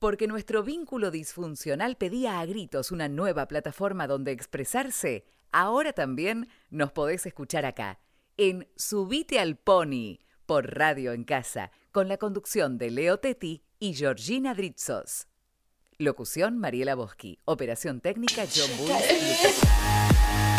Porque nuestro vínculo disfuncional pedía a gritos una nueva plataforma donde expresarse, ahora también nos podés escuchar acá, en Subite al Pony, por Radio en Casa, con la conducción de Leo Tetti y Georgina Dritzos. Locución Mariela Boschi. Operación técnica John Bulls.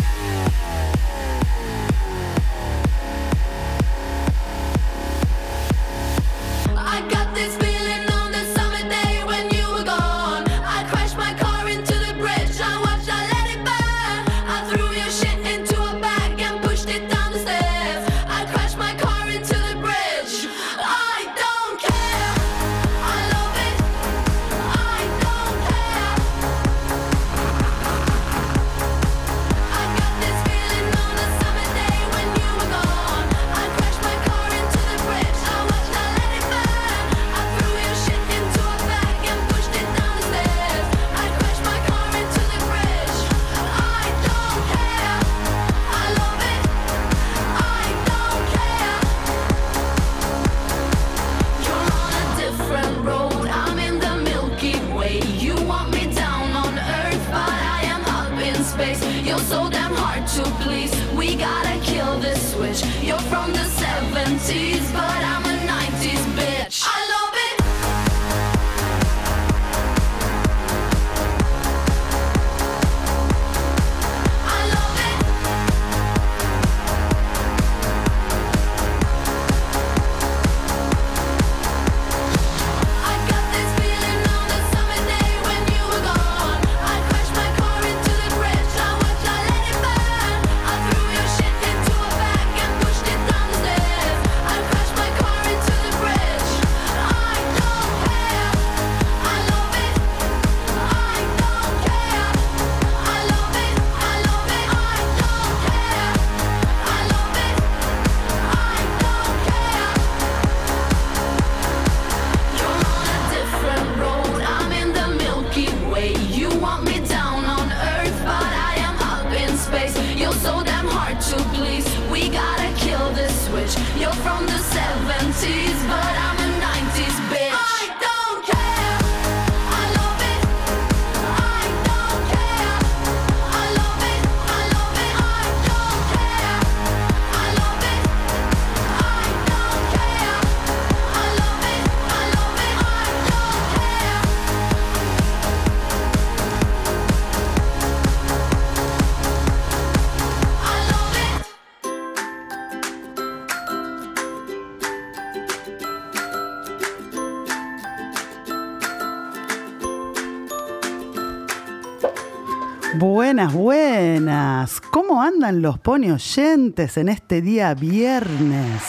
Buenas, buenas. ¿Cómo andan los poni oyentes en este día viernes?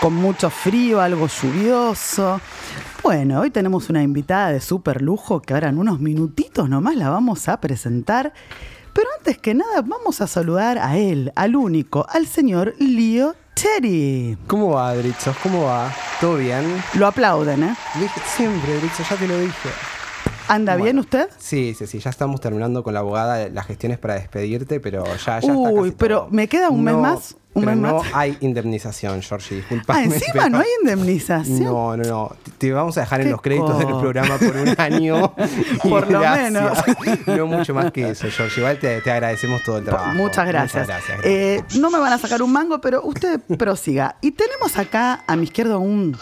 Con mucho frío, algo lluvioso. Bueno, hoy tenemos una invitada de súper lujo que ahora en unos minutitos nomás la vamos a presentar. Pero antes que nada, vamos a saludar a él, al único, al señor Leo Cherry. ¿Cómo va, Dritzos? ¿Cómo va? ¿Todo bien? Lo aplauden, ¿eh? Siempre, Dritzos, ya te lo dije. ¿Anda bien usted? Sí, sí, sí, ya estamos terminando con la abogada las gestiones para despedirte, pero ya, ya está Uy, casi pero todo. ¿me queda un mes más? ¿Un pero mes no más? hay indemnización, Georgie, Ah, disculpame. encima pero- no hay indemnización. No, no, no. Te vamos a dejar en los créditos del programa por un año. Por lo gracias. No mucho más que eso, Georgie. Igual te, te agradecemos todo el trabajo. Muchas gracias. Muchas gracias. Eh, no me van a sacar un mango, pero usted prosiga. Y tenemos acá a mi izquierda un,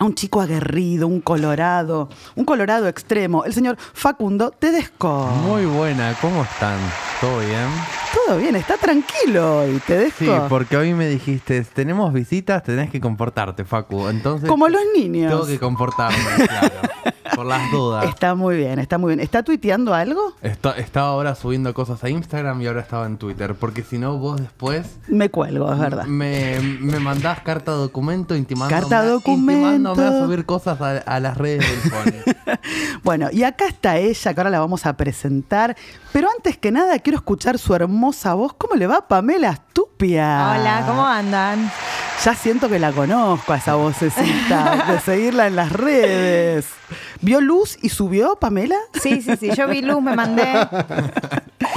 a un chico aguerrido, un colorado, un colorado extremo, el señor Facundo Tedesco. Muy buena, ¿cómo están? ¿Todo bien? Todo bien, está tranquilo hoy, Tedesco. Sí, porque hoy me dijiste, tenemos visitas, tenés que comportarte, Facu. Entonces, Como los niños. tengo que comportarme, claro. Por las dudas. Está muy bien, está muy bien. ¿Está tuiteando algo? Está- estaba ahora subiendo cosas a Instagram y ahora estaba en Twitter. Porque si no, vos después Me cuelgo, es verdad. me, me mandás carta documento intimándome, Carta documento. intimándome a subir cosas a, a las redes del Pony. Bueno, y acá está ella, que ahora la vamos a presentar. Pero antes que nada, quiero escuchar su hermosa voz. ¿Cómo le va, Pamela Astupia? Hola, ¿cómo andan? Ya siento que la conozco a esa vocecita, de seguirla en las redes. ¿Vio luz y subió, Pamela? Sí, sí, sí, yo vi luz, me mandé,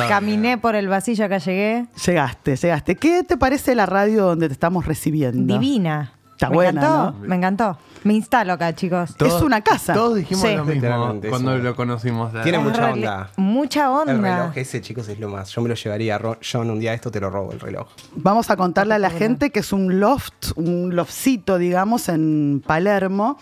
caminé por el vasillo acá llegué. Llegaste, llegaste. ¿Qué te parece la radio donde te estamos recibiendo? Divina. Está me buena, encantó, ¿no? me encantó. Me instalo acá, chicos. Es una casa. Todos dijimos Sí. lo mismo cuando eso. lo conocimos. Tiene mucha onda. Mucha El onda. reloj ese, chicos, es lo más. Yo me lo llevaría. John, un día esto te lo robo, el reloj. Vamos a contarle a la gente que es un loft, un loftcito, digamos, en Palermo,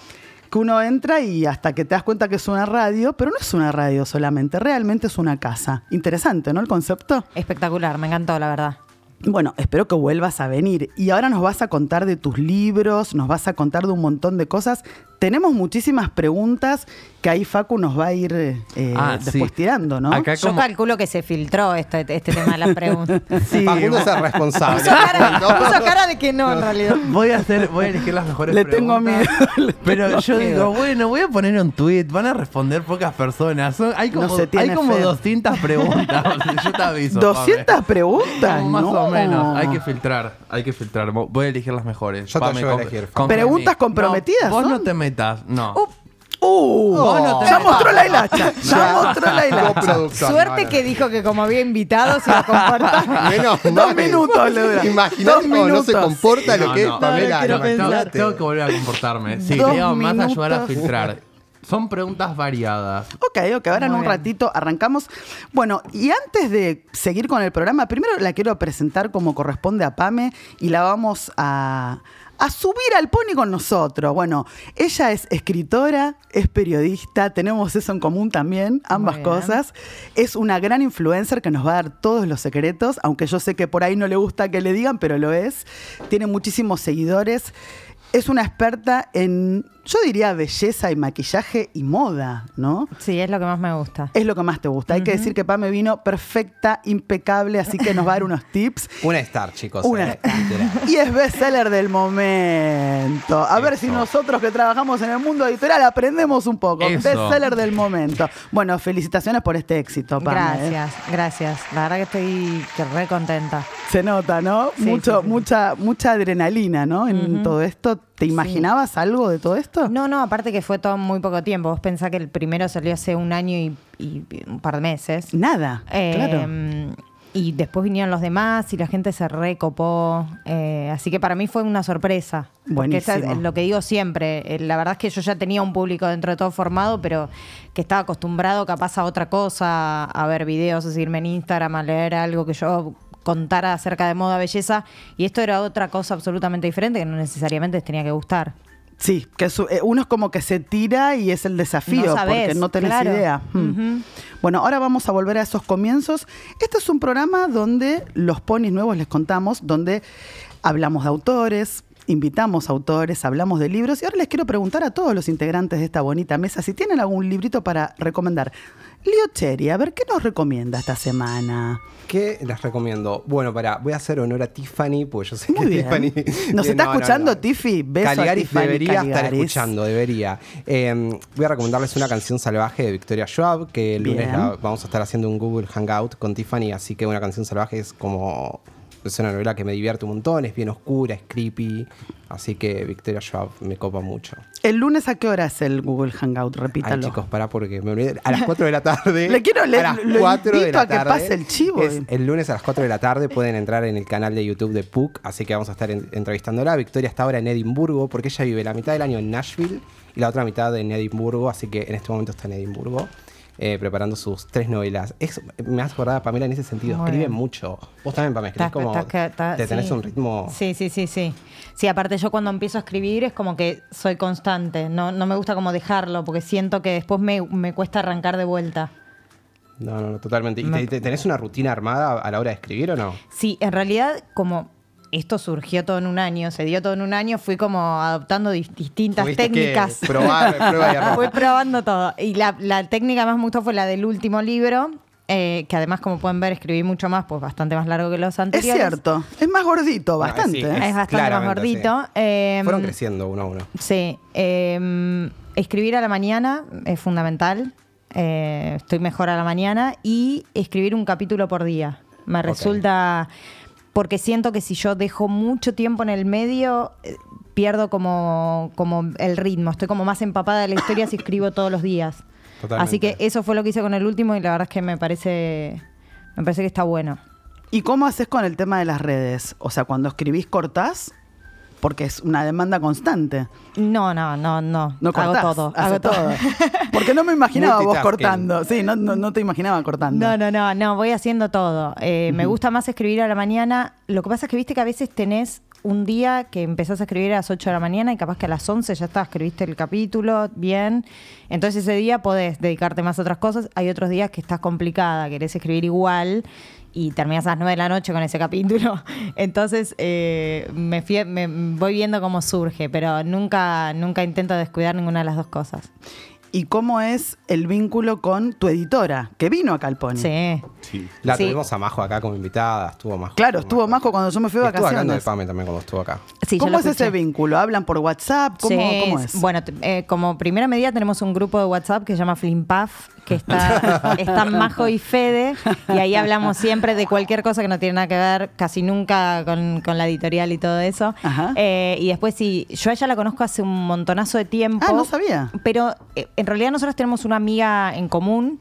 que uno entra y hasta que te das cuenta que es una radio, pero no es una radio solamente, realmente es una casa. Interesante, ¿no? El concepto. Espectacular, me encantó, la verdad. Bueno, espero que vuelvas a venir. Y ahora nos vas a contar de tus libros, nos vas a contar de un montón de cosas. Tenemos muchísimas preguntas que ahí Facu nos va a ir eh, Ah, después sí. tirando, ¿no? Acá Yo como- calculo que se filtró este, este tema de las preguntas. Sí, Facundo es el responsable. Puso cara, No, puso cara de que no, en realidad. Voy a hacer, voy a elegir las mejores Le tengo preguntas. miedo, le Pero tengo yo miedo. digo, bueno, voy a poner un tweet, van a responder pocas personas. Son- hay como, No se tiene hay como fe. 200 preguntas. yo te aviso. 200 Pame. preguntas. Como más no. o menos. Hay que filtrar, hay que filtrar. Voy a elegir las mejores. Yo te Pame, ayudo a con- elegir. en ¿Preguntas comprometidas No, vos son? no te metas, no. Uh, Vos no te ya metas. mostró la hilacha. Ya mostró la hilacha. Coproductor, Suerte no, no, que no. dijo que como había invitados se iba a comportar. Menos Dos mal. minutos le dura. Imagínate Dos cómo no se minutos. comporta lo No, que es no. Pamela. Tengo- pensar. Tengo que volver a comportarme. Sí, Dos Leo, más ayudar a minutos. filtrar. Son preguntas variadas. Ok, ok, ahora en un bien. ratito arrancamos. Bueno, y antes de seguir con el programa, primero la quiero presentar como corresponde a Pame y la vamos a, a subir al pony con nosotros. Bueno, ella es escritora, es periodista, tenemos eso en común también, ambas cosas. Es una gran influencer que nos va a dar todos los secretos, aunque yo sé que por ahí no le gusta que le digan, pero lo es. Tiene muchísimos seguidores. Es una experta en, yo diría, belleza y maquillaje y moda, ¿no? Sí, es lo que más me gusta. Es lo que más te gusta. Hay que decir que Pame vino perfecta, impecable, así que nos va a dar unos tips. Una star, chicos. Una eh. Y es bestseller del momento. A ver si nosotros que trabajamos en el mundo editorial aprendemos un poco. Eso. Bestseller del momento. Bueno, felicitaciones por este éxito, Pame. ¿eh? Gracias, gracias. La verdad que estoy que re contenta. Se nota, ¿no? Sí, Mucho, sí, sí. Mucha, mucha adrenalina, ¿no? En todo esto. ¿Te imaginabas algo de todo esto? No, no, aparte que fue todo muy poco tiempo. Vos pensás que el primero salió hace un año y, y un par de meses. Nada. Eh, claro. Y después vinieron los demás y la gente se recopó. eh, así que para mí fue una sorpresa. Porque esa es Buenísimo. lo que digo siempre. eh, la verdad es que yo ya tenía un público dentro de todo formado, pero que estaba acostumbrado capaz a otra cosa, a ver videos, a seguirme en Instagram, a leer algo que yo contara acerca de moda, belleza. Y esto era otra cosa absolutamente diferente que no necesariamente les tenía que gustar. Sí, que su- eh, uno es como que se tira y es el desafío, No porque no tenés claro. idea. Hmm. Bueno, ahora vamos a volver a esos comienzos. Este es un programa donde los ponis nuevos les contamos, donde hablamos de autores, invitamos autores, hablamos de libros. Y ahora les quiero preguntar a todos los integrantes de esta bonita mesa si tienen algún librito para recomendar. Leo Cherry, a ver, ¿qué nos recomienda esta semana? ¿Qué les recomiendo? Bueno, para, voy a hacer honor a Tiffany, porque yo sé Muy que bien. Tiffany. ¿Nos está no, no, escuchando, no. Tiffy? Beso a Caligaris Tiffany debería estar escuchando, debería. Eh, voy a recomendarles una canción salvaje de Victoria Schwab, que el lunes la- vamos a estar haciendo un Google Hangout con Tiffany, así que una canción salvaje es como. Es una novela que me divierte un montón, es bien oscura, es creepy. Así que Victoria Schwab me copa mucho. ¿El lunes a qué hora es el Google Hangout? Ay, Repítalo. chicos, pará porque me olvidé. A las 4 de la tarde. Le quiero- le- a las lo 4 de la a que tarde. pase el chivo. Es el lunes a las 4 de la tarde pueden entrar en el canal de YouTube de PUC, así que vamos a estar en- entrevistándola. Victoria está ahora en Edimburgo porque ella vive la mitad del año en Nashville y la otra mitad en Edimburgo, así que en este momento está en Edimburgo. Eh, preparando sus tres novelas. Es, me has acordado, Pamela, en ese sentido. Muy Escribe bien. mucho. Vos también, Pamela, escribís como. te tenés sí. un ritmo. Sí, sí, sí, sí. Sí, aparte yo cuando empiezo a escribir es como que soy constante. No, no me gusta como dejarlo porque siento que después me, me cuesta arrancar de vuelta. No, no, no, totalmente. ¿Y Me- te- te- tenés una rutina armada a la hora de escribir o no? Sí, en realidad como esto surgió todo en un año, se dio todo en un año, fui como adoptando dis- distintas Tuviste que técnicas. probar, prueba. Fui probando todo. Y la, la técnica más me gustó fue la del último libro, eh, que además, como pueden ver, escribí mucho más, pues bastante más largo que los Es anteriores. cierto, es más gordito, No, bastante. sí. Es bastante más gordito. sí. Eh, Fueron creciendo uno a uno. Sí. eh, escribir a la mañana es fundamental. eh, estoy mejor a la mañana. Y escribir un capítulo por día. Me resulta. Porque siento que si yo dejo mucho tiempo en el medio, eh, pierdo como, como el ritmo. Estoy como más empapada de la historia si escribo todos los días. Totalmente. Así que eso fue lo que hice con el último y la verdad es que me parece. Me parece que está bueno. ¿Y cómo haces con el tema de las redes? O sea, cuando escribís, cortás. Porque es una demanda constante. No, no, no, no. No hago todo. Hago todo. todo. Porque no me imaginaba vos cortando. Sí, no, no, no te imaginaba cortando. No, no, no, no, voy haciendo todo. Eh, Me gusta más escribir a la mañana. Lo que pasa es que viste que a veces tenés un día que empezás a escribir a las 8 de la mañana y capaz que a las 11 ya está, escribiste el capítulo bien. Entonces ese día podés dedicarte más a otras cosas. Hay otros días que estás complicada, querés escribir igual y terminás a las 9 de la noche con ese capítulo. Entonces eh, me, fie- me voy viendo cómo surge, pero nunca, nunca intento descuidar ninguna de las dos cosas. ¿Y cómo es el vínculo con tu editora, que vino acá al Pony? Sí. Sí. La Sí. tuvimos a Majo acá como invitada, estuvo Majo. Claro, estuvo Majo cuando yo me fui de Estuvo hablando de vacaciones. Pame también cuando estuvo acá. Sí, ¿Cómo es ese vínculo? ¿Hablan por WhatsApp? ¿Cómo, Sí, cómo es? Bueno, eh, como primera medida tenemos un grupo de WhatsApp que se llama Flimpaf, que está, están Majo y Fede, y ahí hablamos siempre de cualquier cosa que no tiene nada que ver, casi nunca con, con la editorial y todo eso. Ajá. Eh, y después sí, yo a ella la conozco hace un montonazo de tiempo. Ah, no sabía. Pero eh, en realidad nosotros tenemos una amiga en común.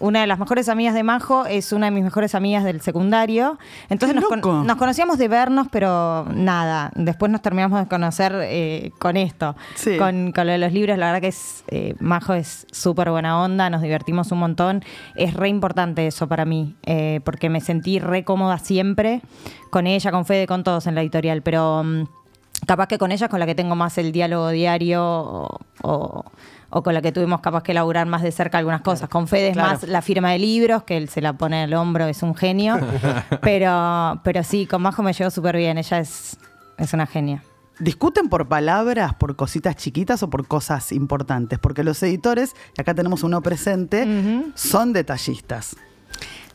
Una de las mejores amigas de Majo es una de mis mejores amigas del secundario. Entonces ¡Qué nos, con- nos conocíamos de vernos, pero nada. Después nos terminamos de conocer eh, con esto. Sí. Con, con lo de los libros, la verdad que es eh, Majo es súper buena onda, nos divertimos un montón. Es re importante eso para mí, eh, porque me sentí re cómoda siempre con ella, con Fede, con todos en la editorial. Pero mm, capaz que con ella es con la que tengo más el diálogo diario o, o- o con la que tuvimos capaz que laburar más de cerca algunas cosas. Con Fede es Claro. más la firma de libros, que él se la pone al hombro, es un genio. pero, pero sí, con Majo me llevo súper bien, ella es, es una genia. ¿Discuten por palabras, por cositas chiquitas o por cosas importantes? Porque los editores, y acá tenemos uno presente, son detallistas.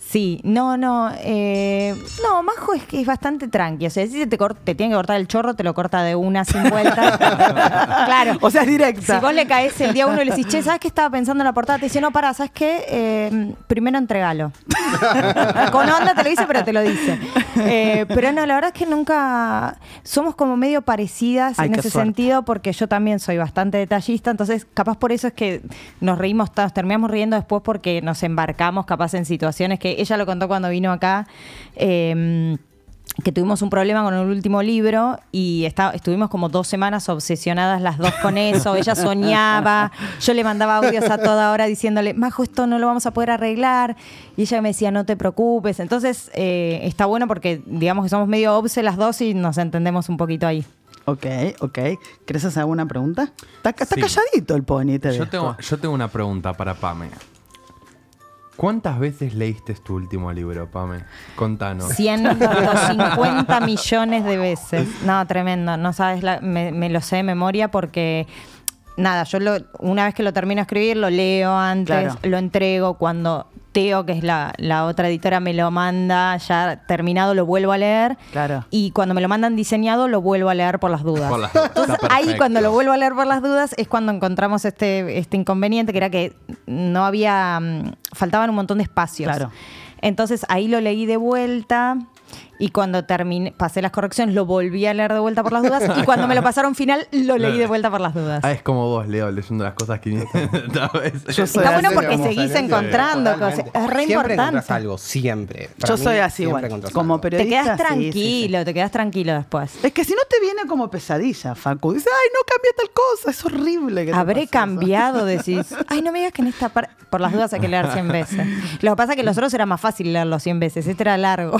Sí, no, no. eh, no, Majo es que es bastante tranqui. O sea, si te, te tiene que cortar el chorro, te lo corta de una sin vuelta. claro. O sea, es directa. Si vos le caes el día uno y le decís, che, ¿sabes qué estaba pensando en la portada? Te dice, no, pará, ¿sabes qué? Eh, primero entregalo. Con onda te lo dice, pero te lo dice. Eh, pero no, la verdad es que nunca. Somos como medio parecidas Ay, en ese suerte. sentido, porque yo también soy bastante detallista. Entonces, capaz por eso es que nos reímos, nos terminamos riendo después porque nos embarcamos, capaz, en situaciones que ella lo contó cuando vino acá. eh, que tuvimos un problema con el último libro y está- estuvimos como dos semanas obsesionadas las dos con eso. Ella soñaba, yo le mandaba audios a toda hora diciéndole, Majo, esto no lo vamos a poder arreglar. Y ella me decía, no te preocupes. Entonces eh, está bueno porque digamos que somos medio obse las dos y nos entendemos un poquito ahí. Ok, ok. ¿Querés hacer alguna pregunta? Está, está Sí. calladito el pony, te Yo dejo. tengo, yo tengo una pregunta para Pame. ¿Cuántas veces leíste tu último libro, Pame? Contanos. 150 millones de veces. No, tremendo. No sabes, la- me, me lo sé de memoria porque, nada, yo lo, una vez que lo termino de escribir, lo leo antes, Claro. lo entrego. Cuando Teo, que es la, la otra editora, me lo manda ya terminado, lo vuelvo a leer. Claro. Y cuando me lo mandan diseñado, lo vuelvo a leer por las dudas. Por las dudas. Entonces, Está ahí cuando lo vuelvo a leer por las dudas es cuando encontramos este, este inconveniente, que era que no había, mm, faltaban un montón de espacios. Claro. Entonces ahí lo leí de vuelta y cuando terminé, pasé las correcciones, lo volví a leer de vuelta por las dudas y cuando me lo pasaron final, lo leí de vuelta por las dudas. Ah, es como vos, Leo, leyendo las cosas 500 veces. Está bueno porque seguís encontrando cosas. Es re Siempre importante. algo, siempre. Para Yo mí, soy así siempre igual. encontrás Como algo. Te periodista. quedas tranquilo, sí, sí. te quedas tranquilo después. Es que si no te viene como pesadilla, Facu. Dices, ay, no cambia tal cosa. Es horrible. que Habré pase eso". cambiado, decís. Ay, no me digas que en esta parte. Por las dudas hay que leer 100 veces. Lo que pasa es que los otros era más fácil leerlo 100 veces. Este era largo.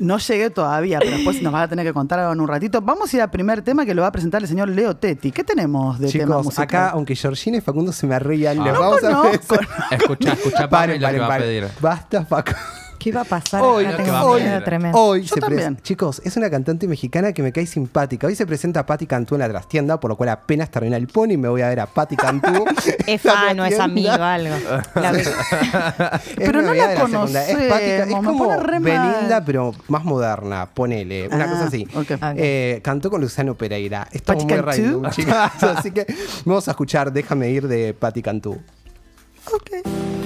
No llegué todavía, pero después nos vas a tener que contar algo en un ratito. Vamos a ir al primer tema que lo va a presentar el señor Leo Tetti. ¿Qué tenemos de tema Chicos, musical? acá, aunque Georgina y Facundo se me rían, les no vamos a conozco. Escucha, escucha, Pame, Paren, lo que va a pedir. Basta, Facu. ¿Qué iba a pasar? Hoy, Acá que tengo a miedo tremendo. Hoy Yo se también. Chicos, es una cantante mexicana que me cae simpática. Hoy se presenta Patti Cantú en la trastienda, por lo cual apenas termina el pony me voy a ver a Patti Cantú. Es fan o es amigo, algo. La ve- Es Pero no la secundaria. Es conocemos, Patti Ca- es como. Belinda, pero más moderna, ponele. Una Ah, cosa así. ok. Ok. Eh, cantó con Luciano Pereira. Patti muy Cantú. raidu, chicos. Así que vamos a escuchar Déjame ir de Patti Cantú. Ok.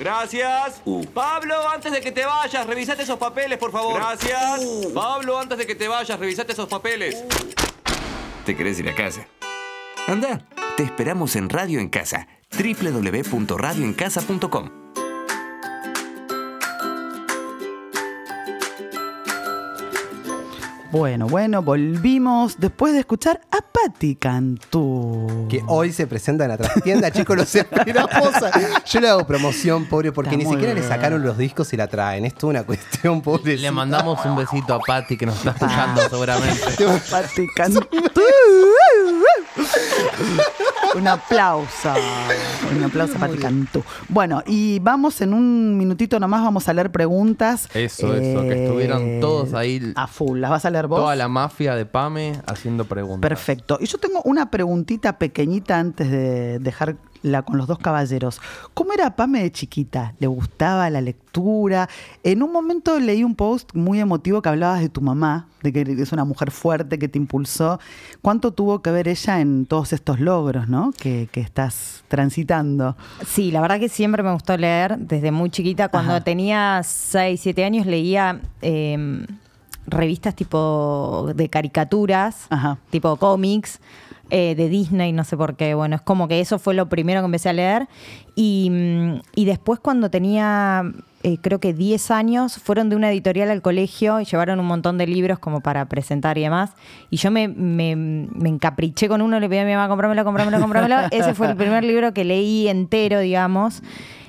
Gracias. Pablo, antes de que te vayas, revisate esos papeles, por favor. Gracias. Pablo, antes de que te vayas, revisate esos papeles. ¿Te querés ir a casa? Anda, te esperamos en Radio en Casa, www.radioencasa.com. Bueno, bueno, volvimos después de escuchar a Patti Cantú. Que hoy se presenta en la trastienda, chicos, los esperamos. Yo le hago promoción, pobre, porque Está ni siquiera le sacaron los discos y la traen. Esto es una cuestión, pobre. Le mandamos un besito a Patty que nos está escuchando seguramente. Patti Cantú. Un aplauso. Un aplauso a Patti Cantú. Bueno, y vamos en un minutito nomás, vamos a leer preguntas. Eso, eso, que estuvieron todos ahí. A full. ¿Las vas a leer vos? Toda la mafia de Pame haciendo preguntas. Perfecto. Y yo tengo una preguntita pequeñita antes de dejarla con los dos caballeros. ¿Cómo era Pame de chiquita? ¿Le gustaba la lectura? En un momento leí un post muy emotivo que hablabas de tu mamá, de que es una mujer fuerte que te impulsó. ¿Cuánto tuvo que ver ella en todos estos logros, no? Que, que estás transitando. Sí, la verdad que siempre me gustó leer desde muy chiquita. Cuando Ajá. tenía 6, 7 años leía eh, revistas tipo de caricaturas, Ajá. tipo cómics. Eh, de Disney, no sé por qué. Bueno, es como que eso fue lo primero que empecé a leer. Y, mm, y después cuando tenía, eh, creo que 10 años, fueron de una editorial al colegio y llevaron un montón de libros como para presentar y demás. Y yo me, me, me encapriché con uno, le pedí a mi mamá, comprámelo, comprámelo, comprámelo. Ese fue el primer libro que leí entero, digamos.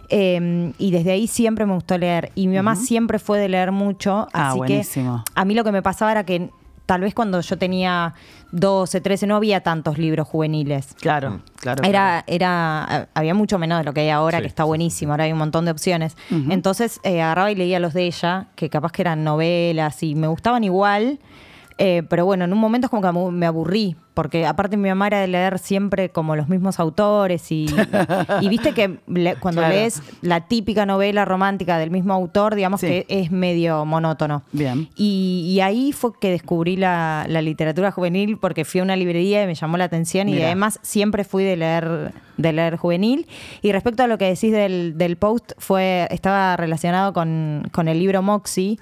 Eh, y desde ahí siempre me gustó leer. Y mi mamá siempre fue de leer mucho. Ah, así buenísimo. que a mí lo que me pasaba era que tal vez cuando yo tenía 12, 13, no había tantos libros juveniles. Claro, claro. Era, era, había mucho menos de lo que hay ahora, Sí, que está sí, buenísimo, ahora hay un montón de opciones. Entonces eh, agarraba y leía los de ella, que capaz que eran novelas y me gustaban igual. Eh, pero bueno, en un momento es como que me aburrí, porque aparte mi mamá era de leer siempre como los mismos autores y, y viste que le- cuando Claro. lees la típica novela romántica del mismo autor, digamos Sí. que es medio monótono. Bien. Y, y ahí fue que descubrí la, la literatura juvenil porque fui a una librería y me llamó la atención y además siempre fui de leer de leer juvenil. Y respecto a lo que decís del, del post, fue estaba relacionado con, con el libro Moxie.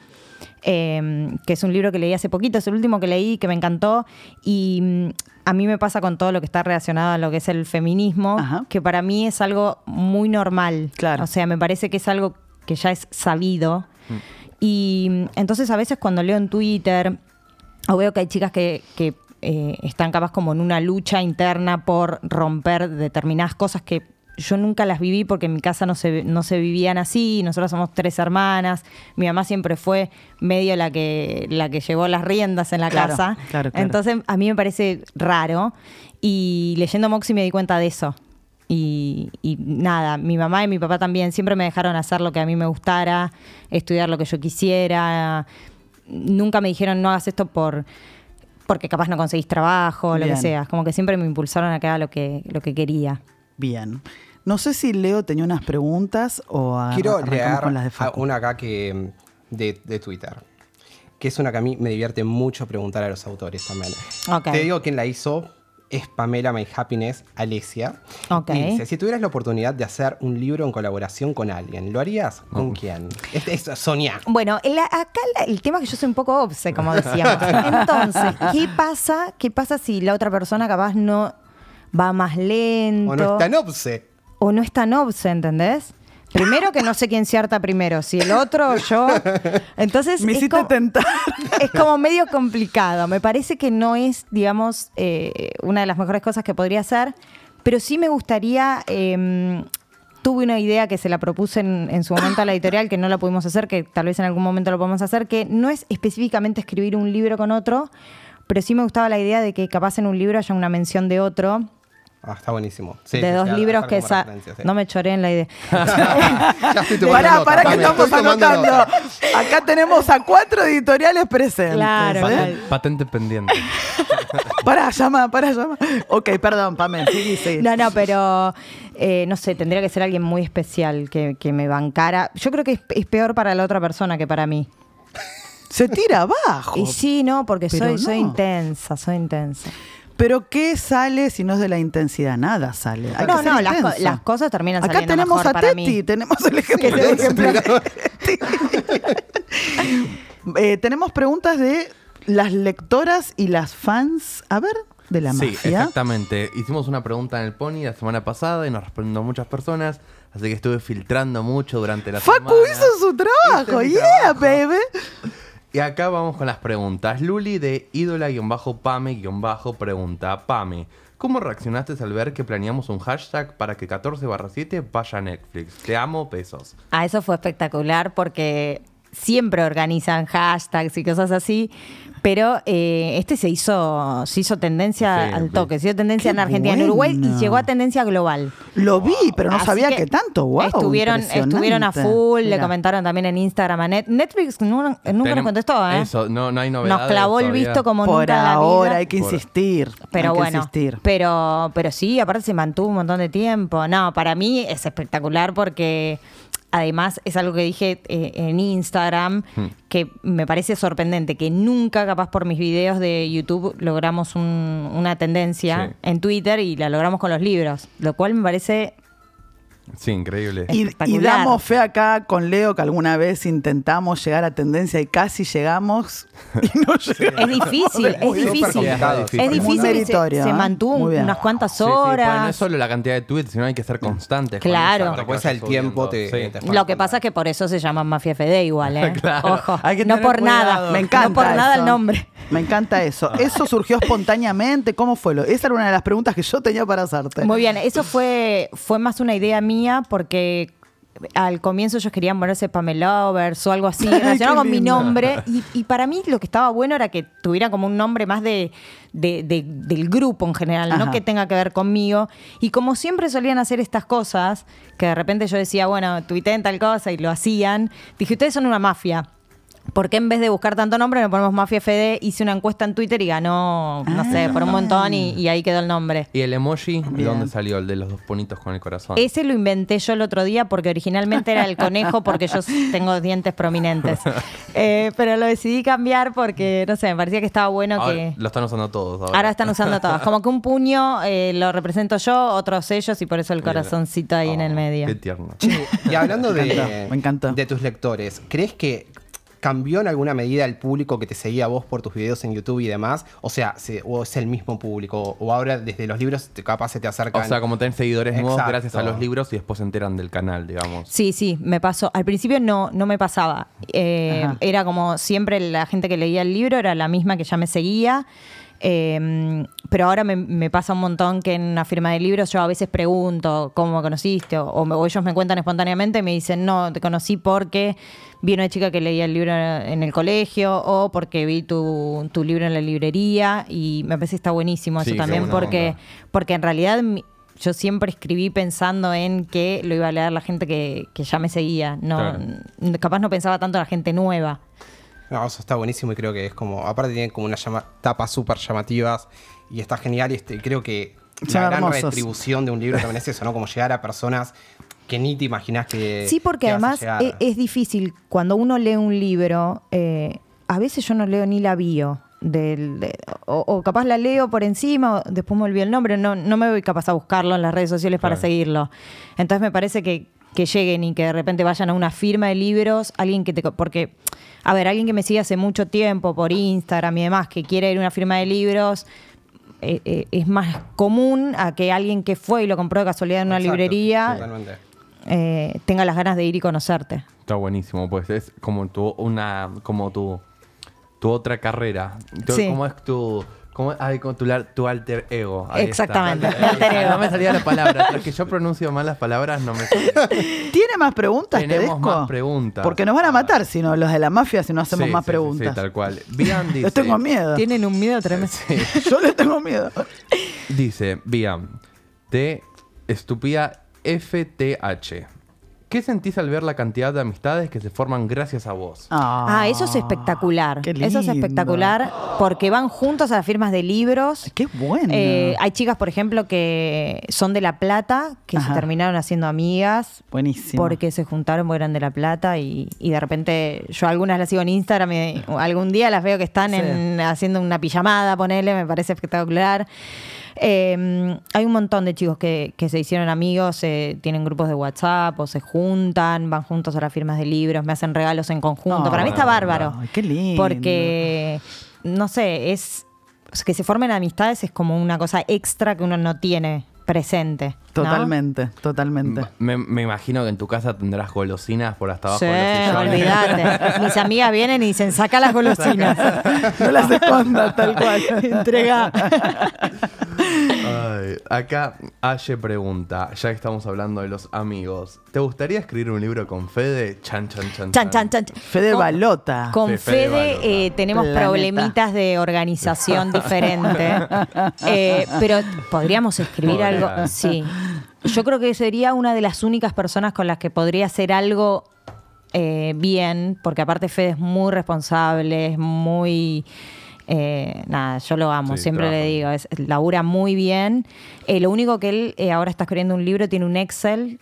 Eh, que es un libro que leí hace poquito, es el último que leí, que me encantó. Y mm, a mí me pasa con todo lo que está relacionado a lo que es el feminismo, Ajá. que para mí es algo muy normal. Claro. O sea, me parece que es algo que ya es sabido. Y mm, entonces a veces cuando leo en Twitter o veo que hay chicas que, que, eh, están capaz como en una lucha interna por romper determinadas cosas que yo nunca las viví porque en mi casa no se, no se vivían así, nosotros somos tres hermanas, mi mamá siempre fue medio la que, la que llevó las riendas en la Claro, casa. claro, claro. Entonces a mí me parece raro y leyendo Moxie me di cuenta de eso. Y, y nada, mi mamá y mi papá también siempre me dejaron hacer lo que a mí me gustara, estudiar lo que yo quisiera. Nunca me dijeron no hagas esto por porque capaz no conseguís trabajo, lo Bien. que sea. Como que siempre me impulsaron a que haga lo que, lo que quería. Bien. No sé si Leo tenía unas preguntas o a- Quiero leer con las de a- Facu. una acá que de, de Twitter. Que es una que a mí me divierte mucho preguntar a los autores también. Te digo quién la hizo. Es Pamela My Happiness, Alesia. Ok. Y dice, si tuvieras la oportunidad de hacer un libro en colaboración con alguien, ¿lo harías? ¿Con quién? Este es Sonia. Bueno, el- acá la- el tema es que yo soy un poco obse, como decíamos. Entonces, ¿qué pasa? ¿Qué pasa si la otra persona capaz no va más lento? O no es tan obse. O no es tan obse, ¿entendés? Primero que no sé quién se harta primero, si el otro o yo. Entonces Me es hiciste como, tentar. es como medio complicado. Me parece que no es, digamos, eh, una de las mejores cosas que podría hacer, pero sí me gustaría. eh, tuve una idea que se la propuse en, en su momento a la editorial, que no la pudimos hacer, que tal vez en algún momento lo podemos hacer, que no es específicamente escribir un libro con otro, pero sí me gustaba la idea de que capaz en un libro haya una mención de otro. Ah, está buenísimo. Sí, de sí, dos sí, libros que esa... No me choré en la idea. Ya estoy Pará, nota, pará que estamos anotando. nota. Acá tenemos a cuatro editoriales presentes. Claro, ¿eh? Patente pendiente. Pará, llama, pará, llama. Ok, perdón, Pamela. No, no, pero eh, no sé, tendría que ser alguien muy especial que, que me bancara. Yo creo que es, es peor para la otra persona que para mí. Se tira abajo. Y sí, no, porque soy, soy intensa, soy intensa. Pero ¿qué sale si no es de la intensidad? Nada sale. Hay No, no, las, co- intenso. las cosas terminan Acá saliendo tenemos mejor a para Teti, mí. tenemos el ejemplo. El ejemplo. Eh, tenemos preguntas de las lectoras y las fans. A ver, de la Sí, mafia. exactamente. Hicimos una pregunta en el Pony la semana pasada y nos respondieron muchas personas. Así que estuve filtrando mucho durante la Facu semana. hizo su trabajo, yeah, trabajo. baby. Y acá vamos con las preguntas. Luli de ídola-pame- pregunta. Pame, ¿cómo reaccionaste al ver que planeamos un hashtag para que 14 barra 7 vaya a Netflix? Te amo, besos. Ah, eso fue espectacular porque siempre organizan hashtags y cosas así. Pero eh, este se hizo, se hizo tendencia Sí, al toque, se hizo tendencia en Argentina, en Uruguay y llegó a tendencia global. Lo vi, pero no Así sabía que, tanto. Wow, estuvieron, estuvieron a full, le comentaron también en Instagram a Net. Netflix nu- nunca nos contestó, ¿eh? Eso, no, no hay novedades. Nos clavó el visto como Por nunca en la ahora vida. hay que Por- insistir. Pero hay que bueno, insistir. pero, pero sí, aparte se mantuvo un montón de tiempo. No, para mí es espectacular porque además es algo que dije eh, en Instagram Hmm. que me parece sorprendente, que nunca capaz por mis videos de YouTube logramos un- una tendencia Sí. en Twitter y la logramos con los libros, lo cual me parece Sí, increíble. Y, damos fe acá con Leo que alguna vez intentamos llegar a tendencia y casi llegamos y no llegamos. Es difícil, es difícil. Es sí. Difícil se, ¿eh? mantuvo unas cuantas Sí, sí, porque horas. no es solo la cantidad de tweets, sino hay que ser constantes. con Claro. vaya el tiempo te- Sí. te- Lo que pasa es que por eso se llama Mafia FD igual, ¿eh? Claro, Ojo, hay que no por cuidado. nada. Me encanta No por nada el nombre. Me encanta eso. ¿Eso surgió espontáneamente? ¿Cómo fue? Lo? Esa era una de las preguntas que yo tenía para hacerte. Muy bien, eso fue, fue más una idea mía porque al comienzo ellos querían ponerse Pamela Lovers o algo así, relacionado con mi nombre. Y, y para mí lo que estaba bueno era que tuviera como un nombre más de, de- de- del grupo en general, Ajá. no que tenga que ver conmigo. Y como siempre solían hacer estas cosas, que de repente yo decía, bueno, tuiteen tal cosa y lo hacían, dije, ustedes son una mafia. ¿Por qué en vez de buscar tanto nombre no ponemos Mafia FD? Hice una encuesta en Twitter y ganó, no sé, por un montón y, y ahí quedó el nombre. ¿Y el emoji? ¿De dónde salió? El de los dos ponitos con el corazón. Ese lo inventé yo el otro día porque originalmente era el conejo porque yo tengo dientes prominentes. Eh, pero lo decidí cambiar porque, no sé, me parecía que estaba bueno Ahora que... Lo están usando todos. Ahora, Ahora están usando todas. Como que un puño eh, lo represento yo, otros ellos y por eso el corazoncito ahí en el Oh, medio. Qué tierno. Y hablando Me de, encantó, me encantó. de tus lectores, ¿crees que cambió en alguna medida el público que te seguía a vos por tus videos en YouTube y demás? O sea, se- o es el mismo público, o ahora desde los libros te- capaz se te acercan. O sea, como tenés seguidores nuevos gracias a los libros y después se enteran del canal, digamos. Sí, sí, me pasó. Al principio no, no me pasaba. Eh, era como siempre la gente que leía el libro era la misma que ya me seguía. Eh, pero ahora me, me pasa un montón que en una firma de libros yo a veces pregunto cómo me conociste o, o me- o ellos me cuentan espontáneamente y me dicen no, te conocí porque vi una chica que leía el libro en el colegio o porque vi tu, tu libro en la librería y me parece que está buenísimo Sí, eso también porque, onda. porque en realidad yo siempre escribí pensando en que lo iba a leer la gente que, que ya me seguía. No, Claro. n- Capaz no pensaba tanto en la gente nueva. No, eso está buenísimo y creo que es como. Aparte, tienen como unas llama- tapas súper llamativas y está genial. Y este, y creo que Son la gran hermosos. retribución de un libro también es eso, ¿no? Como llegar a personas que ni te imaginas que. Sí, porque que vas a además llegar. es, es difícil. Cuando uno lee un libro, eh, a veces yo no leo ni la bio. Del, de- o, o capaz la leo por encima, o después me olvido el nombre, no, no me voy capaz a buscarlo en las redes sociales para Claro. seguirlo. Entonces me parece que, que lleguen y que de repente vayan a una firma de libros, alguien que te... Porque, a ver, alguien que me sigue hace mucho tiempo por Instagram y demás, que quiere ir a una firma de libros, eh, eh, es más común a que alguien que fue y lo compró de casualidad en una Exacto, librería eh, tenga las ganas de ir y conocerte. Está buenísimo, pues es como tu una como tu tu otra carrera. Tu- Sí. ¿Cómo es tu cómo, ay, como tu, la- tu alter ego? Ahí está. Exactamente, alter ego. No me salía la palabra, pero es que yo pronuncio mal las palabras, no me sale. ¿Tiene más preguntas, Tenemos Tedesco? más preguntas. Porque nos van a matar si no, los de la mafia, si no hacemos Sí, más sí, preguntas. Sí, tal cual. Bian dice, Les tengo miedo. Tienen un miedo tremendo. Yo les tengo miedo. dice, Bian, de estúpida FTH. ¿Qué sentís al ver la cantidad de amistades que se forman gracias a vos? Ah, eso es espectacular. qué Eso es espectacular porque van juntos a las firmas de libros. Qué bueno. Eh, hay chicas, por ejemplo, que son de La Plata, que Ajá. se terminaron haciendo amigas. Buenísimo. Porque se juntaron porque eran de La Plata y, y de repente yo algunas las sigo en Instagram y algún día las veo que están Sí. en- haciendo una pijamada, ponele, me parece espectacular. Eh, hay un montón de chicos que, que se hicieron amigos, eh, tienen grupos de WhatsApp o se juntan, van juntos a las firmas de libros, me hacen regalos en conjunto. Para mí está bárbaro. ay, qué lindo. Porque, no sé, es que se formen amistades es como una cosa extra que uno no tiene presente. ¿no? Totalmente, totalmente. Me, me imagino que en tu casa tendrás golosinas por hasta abajo Sí, de los sillones. olvídate. Mis amigas vienen y dicen, saca las golosinas. No las escondas, tal cual. Entrega. Ay, acá Aye pregunta, ya que estamos hablando de los amigos, ¿te gustaría escribir un libro con Fede? Chan, chan, chan. Chan, chan, chan. Fede Con- Balota. Con Sí, Fede Fede Balota. eh, tenemos Planeta. problemitas de organización diferente. Eh, pero podríamos escribir Podría. algo. Sí. Yo creo que sería una de las únicas personas con las que podría hacer algo eh, bien, porque aparte Fede es muy responsable, es muy. Eh, nada, yo lo amo, Sí, siempre trabaja le digo, es, labura muy bien. Eh, lo único que él eh, ahora está escribiendo un libro, tiene un Excel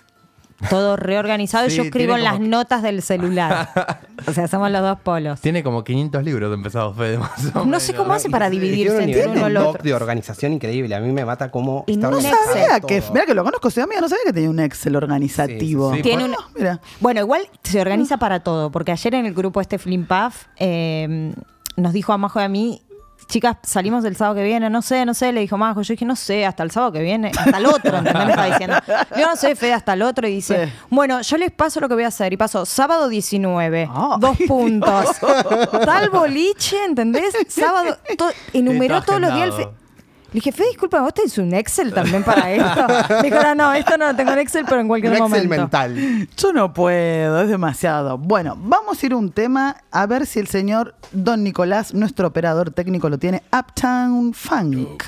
todo reorganizado y yo escribo en las notas del celular. o sea, somos los dos polos. Tiene como 500 libros empezados Fede más o No sé menos. cómo hace para dividirse tiene un entre uno de doc otro. de organización increíble. A mí me mata cómo Y está no No sabía todo. que. Mira que lo conozco, soy amiga, no sabía que tenía un Excel organizativo. Sí, sí, sí. Tiene Bueno, un- mira. Bueno, igual se organiza para todo, porque ayer en el grupo este Flimpaf eh, nos dijo a Majo y a mí, chicas, salimos el sábado que viene, no sé, no sé, le dijo Majo, yo dije, no sé, hasta el sábado que viene, hasta el otro, ¿entendés? Me estaba diciendo, yo no sé, Fede, hasta el otro, y dice, Sí. bueno, yo les paso lo que voy a hacer, y paso sábado 19, Ay, dos puntos, tal boliche, ¿entendés? Sábado, to- enumeró Está todos los días el le dije, Fede, disculpa, ¿vos tenés un Excel también para esto? Me dijo, no, no, esto no lo tengo en Excel, pero en cualquier Un Excel momento. mental. Yo no puedo, es demasiado. Bueno, vamos a ir a un tema a ver si el señor Don Nicolás, nuestro operador técnico, lo tiene. Uptown Funk.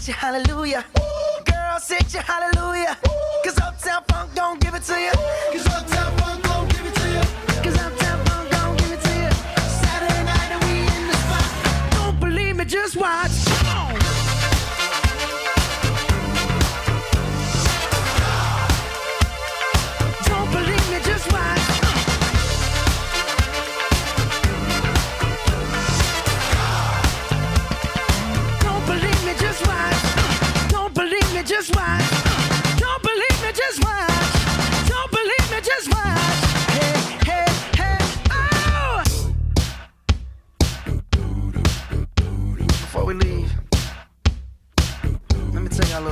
Girls hit you hallelujah. Girl, hit you hallelujah. Cause Uptown Funk don't give it to you. Cause Uptown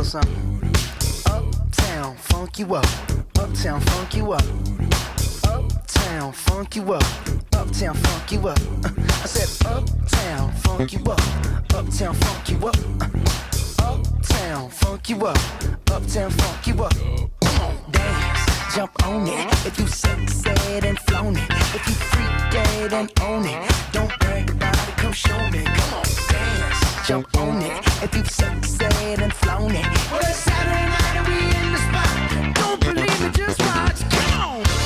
something. Uptown, funk you up. Uptown, funk you up. Uptown, funk you up. Uptown, funk you up. I said, Uptown, funk you up. Uptown, funk you up. Uptown, funk you up. Uptown, funk you up. Dance, jump on it. If you sexed and flown it. If you freak dead and own it. Don't brag about it, come show me. Come on, dance, jump on it. If you sexed and flown it. Well, it's Saturday night and we in the spot. Don't believe it, just watch. Come on.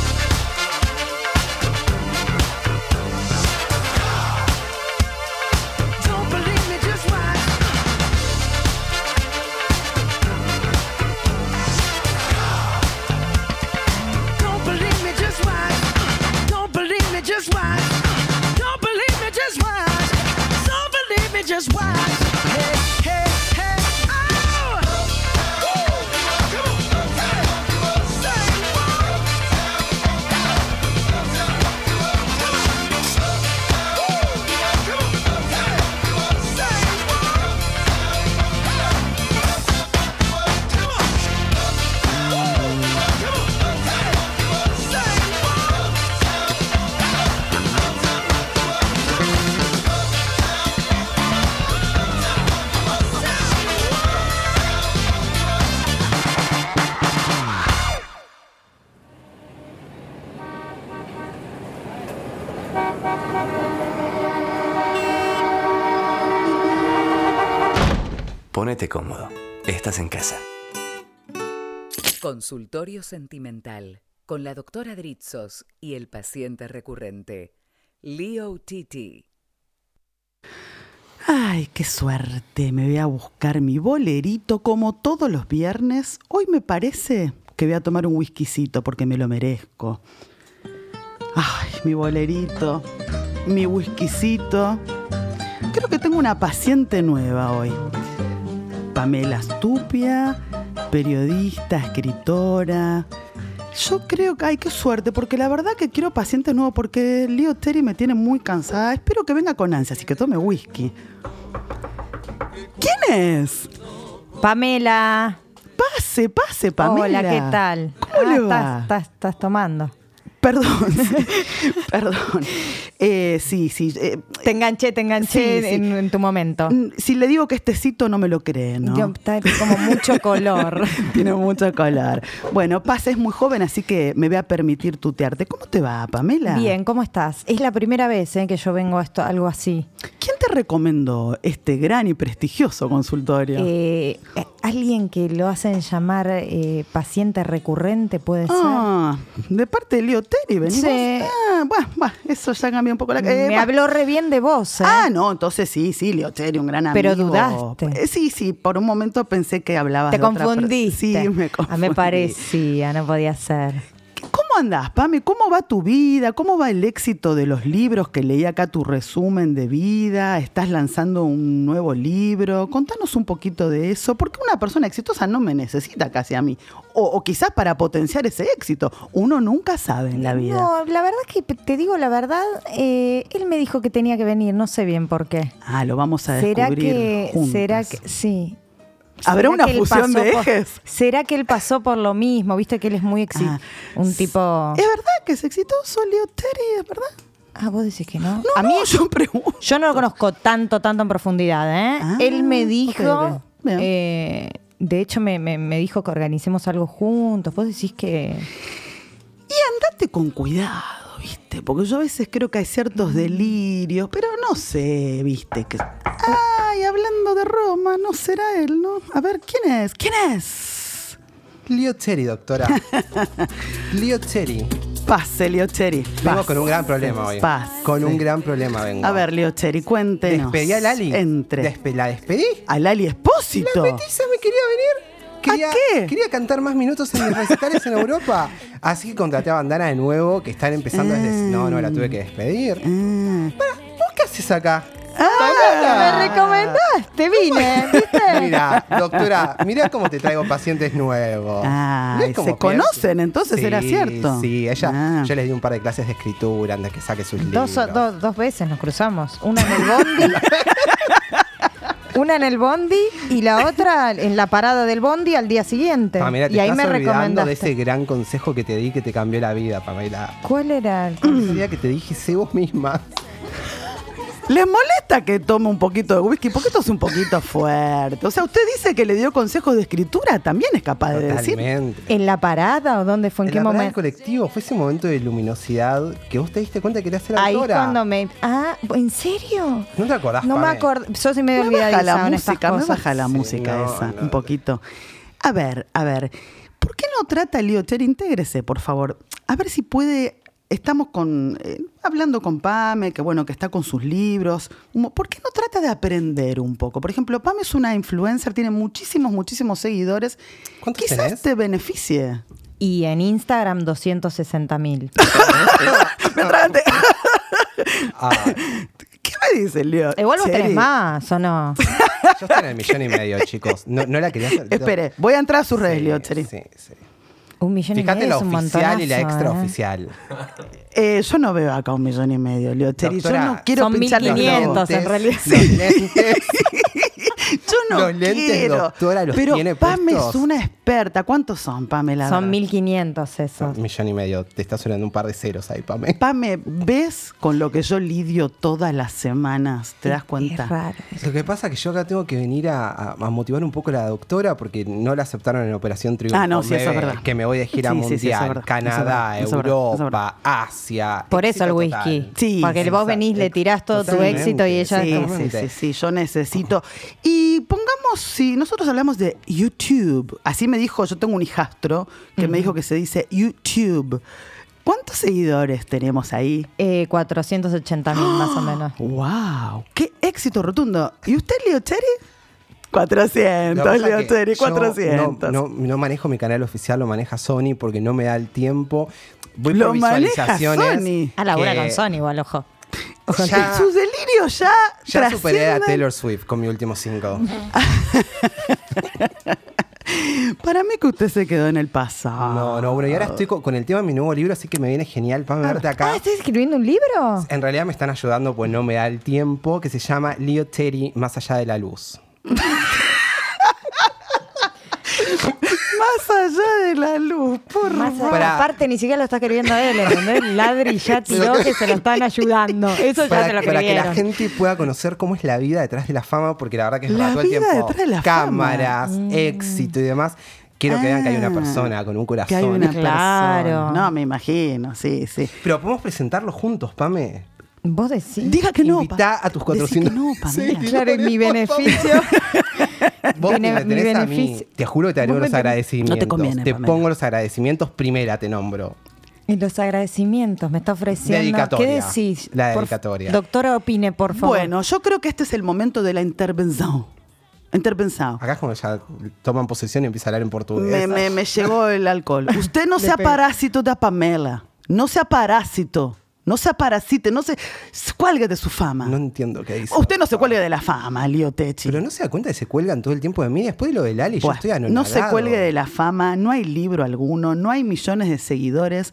Just watch. Consultorio Sentimental con la doctora Dritzos y el paciente recurrente. Leo Titi. Ay, qué suerte. Me voy a buscar mi bolerito como todos los viernes. Hoy me parece que voy a tomar un whiskycito porque me lo merezco. Ay, mi bolerito, mi whiskycito. Creo que tengo una paciente nueva hoy. Pamela Stupia, periodista, escritora. Yo creo que, ay, qué suerte, porque la verdad que quiero paciente nuevo, porque Leo Terry me tiene muy cansada. Espero que venga con ansias y que tome whisky. ¿Quién es? Pamela. Pase, pase, Pamela. Hola, ¿qué tal? ¿Cómo le Ah, va? Estás, estás- estás tomando. Perdón, perdón. Eh, sí, sí. eh, Te enganché, te enganché Sí, sí. En, en tu momento. mm, si le digo que este cito no me lo cree, ¿no? Yo- como mucho color. Tiene mucho color. Bueno, Paz es muy joven, así que me voy a permitir tutearte. ¿Cómo te va, Pamela? Bien, ¿cómo estás? Es la primera vez eh, que yo vengo a esto, algo así. ¿Quién te recomendó este gran y prestigioso consultorio? Eh, eh, alguien que lo hacen llamar eh, paciente recurrente, puede ah, de parte de Leo Terry, venimos. Sí. Ah, bueno, bueno, eso ya cambió un poco la ser. eh, Me habló re bien de vos, ¿eh? Ah, no, entonces sí, sí, Leo Terry, un gran amigo. Pero dudaste. Eh, Sí, sí, por un momento pensé que hablabas Te de otra. Sí, me Ah, confundí. me parecía, no podía ser. ¿Cómo andás, Pame? ¿Cómo va tu vida? ¿Cómo va el éxito de los libros que leí acá tu resumen de vida? ¿Estás lanzando un nuevo libro? Contanos un poquito de eso, porque una persona exitosa no me necesita casi a mí. O, o quizás para potenciar ese éxito. Uno nunca sabe en la vida. No, la verdad es que te digo la verdad, eh, él me dijo que tenía que venir, no sé bien por qué. Ah, lo vamos a ¿Será descubrir que, juntas. será que, sí. ¿Habrá ¿Será una fusión de por- ejes? ¿Será que él pasó por lo mismo? Viste que él es muy exitoso. Ah, un tipo. ¿Es verdad que es exitoso, Leo Terry? ¿Es verdad? Ah, vos decís que no. No, a mí no, yo pregunto. Yo no lo conozco tanto, tanto en profundidad, ¿eh? Ah, Él me dijo, eh, de hecho me, me- me dijo que organicemos algo juntos. Vos decís que... Y andate con cuidado, ¿viste? Porque yo a veces creo que hay ciertos delirios, pero no sé, ¿viste? Que Ay, hablando de Roma, no será él, ¿no? A ver, ¿quién es? ¿Quién es? Liocheri, doctora. Liocheri. Pase, Liocheri. Vengo con un gran problema hoy. pase. Con un gran problema vengo. A ver, Liocheri, cuéntenos. ¿Despedí a Lali? Entre. ¿La despedí? ¿A Lali Espósito? La petiza me quería venir. Quería, qué? Quería cantar más minutos en mis recitales en Europa. Así que contraté a Bandana de nuevo, que están empezando desde... No, no, la tuve que despedir. Ah. Para, ¿vos qué haces acá? Ah, me recomendaste, vine, ¿viste? Mira, doctora, mira cómo te traigo pacientes nuevos. Ay, ¿Ves cómo se pienso? conocen, entonces Sí, era cierto. Sí, ella, Ah. yo les di un par de clases de escritura antes que saque sus Dos, libros. dos, dos veces nos cruzamos. Una en el bondi. Una en el bondi y la otra en la parada del bondi al día siguiente. Pamela, te y ahí estás me recomendaste. de ese gran consejo que te di que te cambió la vida, Pamela. ¿Cuál era el día que te dije, sé vos misma. ¿Les molesta que tome un poquito de whisky? Porque esto es un poquito fuerte. O sea, usted dice que le dio consejos de escritura, también es capaz de decir. ¿En la parada o dónde fue? ¿En, En qué la parada del momento? colectivo fue ese momento de luminosidad que vos te diste cuenta que querías ser Ahí autora. cuando me. Ah, ¿en serio? ¿No te acordás, No me acuerdo. Yo sí me Me baja la en música, me baja la Sí, música no, esa, no. un poquito. A ver, a ver. ¿Por qué no trata Liocher? Intégrese, por favor. A ver si puede. Estamos con eh, hablando con Pame, que bueno, que está con sus libros. ¿Por qué no trata de aprender un poco? Por ejemplo, Pame es una influencer, tiene muchísimos, muchísimos seguidores. ¿Cuántos Quizás tenés? te beneficie. Y en Instagram 260 mil. Ah, ¿Qué me dice Leo? Igual vos tenés más, ¿o no? yo estoy en el millón y medio, chicos. No, no la quería hacer. Espere, voy a entrar a sus redes, Sí, Leo Cheri. sí, sí. Un millón y Fíjate medio la es un oficial y la montonazo, ¿eh? extraoficial. Eh, yo no veo acá un millón y medio, Leo Cheri. Yo no quiero son pincharle 1500 en los realidad. Los lentes, Yo no Los lentes, quiero. doctora, los Pero tiene Pame puestos. es una experta. ¿Cuántos son, Pamela? Son 1500 esos. Un millón y medio. Te está sonando un par de ceros ahí, Pame. Pame, ¿ves con lo que yo lidio todas las semanas? ¿Te das cuenta? Es raro. Lo que pasa es que yo acá tengo que venir a, a- a motivar un poco a la doctora porque no la aceptaron en Operación Triunfo. Ah, no, sí, eso es ve verdad. Que me voy de gira Sí, mundial. verdad, Canadá, verdad, Europa, verdad. Asia. Por eso el whisky. total. Sí, Porque sí, vos venís, le tirás todo tu éxito y ella. Sí, sí, sí, sí, yo necesito. Y pongamos, si nosotros hablamos de YouTube, así me dijo, yo tengo un hijastro que me dijo que se dice YouTube. ¿Cuántos seguidores tenemos ahí? Eh, 480 mil más o menos. ¡Wow! ¡Qué éxito rotundo! ¿Y usted, Leo Cheri? 400, Lo que pasa Leo yo 400. No, no- no manejo mi canal oficial, lo maneja Sony porque no me da el tiempo. Voy Lo por maneja visualizaciones. Sony. Ah, labura que con Sony igual, ojo. Ya, Sus delirios ya, ya superé a trascienden- Taylor Swift con mi último single. Para mí que usted se quedó en el pasado. No, no, bueno, y ahora estoy con, con el tema de mi nuevo libro, así que me viene genial para verte acá. Ah, ¿estás escribiendo un libro? En realidad me están ayudando, pues no me da el tiempo, que se llama Leo Terry Más allá de la luz. Más allá de la luz, por Más allá- Para- aparte, ni siquiera lo está escribiendo él, ¿entendés? Ladri ya tiró que se lo están ayudando. Eso ya Para, se lo para que la gente pueda conocer cómo es la vida detrás de la fama, porque la verdad que es La el tiempo detrás de la cámaras, Mm. éxito y demás. Quiero que vean que hay una Ah, persona con un corazón. Que hay una Claro. persona. No, me imagino, sí, sí. Pero podemos presentarlo juntos, Pame. Vos decís. Diga que no. Invitá Pa- a tus Decí 400. que no, Pamela. Sí, Claro, y mi beneficio. Vos Bene- me mi tenés a mí. beneficio. Te juro que te haré Vos tenés- agradecimientos. No te conviene, te Pamela. pongo los agradecimientos. Primera te nombro. Y los agradecimientos me está ofreciendo. Dedicatoria. ¿Qué decís? La Por- dedicatoria. Doctora, opine, por favor. Bueno, yo creo que este es el momento de la intervención. Intervención. Acá es cuando ya toman posesión y empieza a hablar en portugués. Me, me- me llegó el alcohol. Usted no sea parásito de Pamela. No sea parásito. No sea parasite. No se cuelgue de su fama. No entiendo qué dice. Usted no se cuelgue de la fama, Lío Techi. Pero no se da cuenta que se cuelgan todo el tiempo de mí. Después de lo de Lali, yo estoy anonadado. no se cuelgue de la fama, no hay libro alguno, no hay millones de seguidores.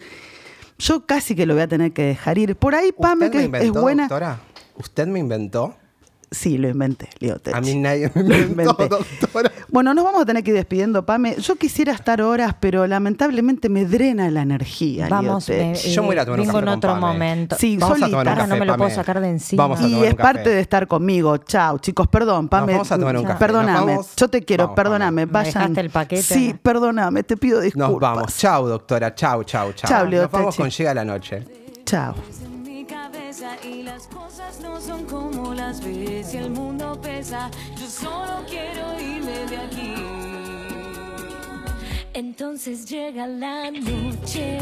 Yo casi que lo voy a tener que dejar ir. Por ahí, Pame, ¿Usted que me es- inventó, es buena. doctora? ¿Usted me inventó? Sí, lo inventé, Techi. A mí nadie me Lo inventó, doctora. Bueno, nos vamos a tener que ir despidiendo, Pame. Yo quisiera estar horas, pero lamentablemente me drena la energía. Vamos, me- Techi. Yo me voy a tomar un café en con otro Pame. momento. Sí, Vamos a solita. tomar un Ahora café, no me lo puedo sacar de encima. Vamos a Y tomar es un café. parte de estar conmigo. Chao, chicos, perdón, Pame. vamos a tomar un café. Perdóname, Nos vamos. yo te quiero, Vamos, perdóname. Pame. ¿Me Vayan. dejaste el paquete? Sí, perdóname, te pido disculpas. Nos vamos. Chau, doctora. Chau, chau, chau. Chau, Leo Nos vamos Techi. con Llega la Noche. Chao. Y las cosas no son como las ves y el mundo pesa. Yo solo quiero irme de aquí. Entonces llega la noche.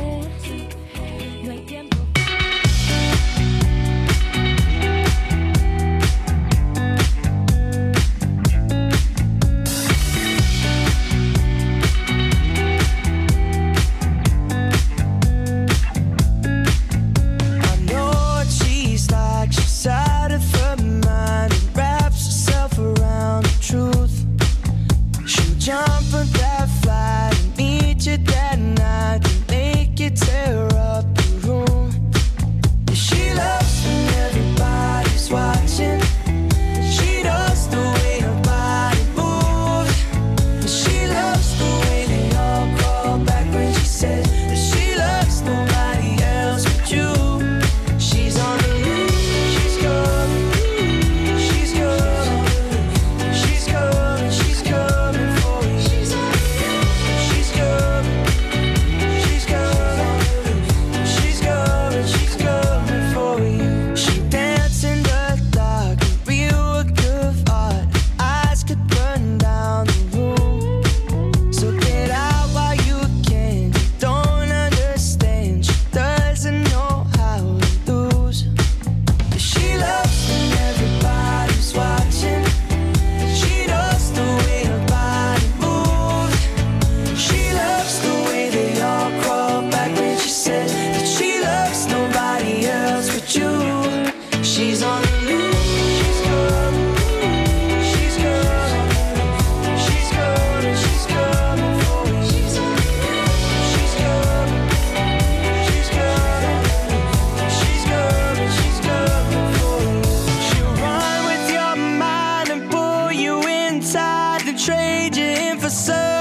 Trade you in for something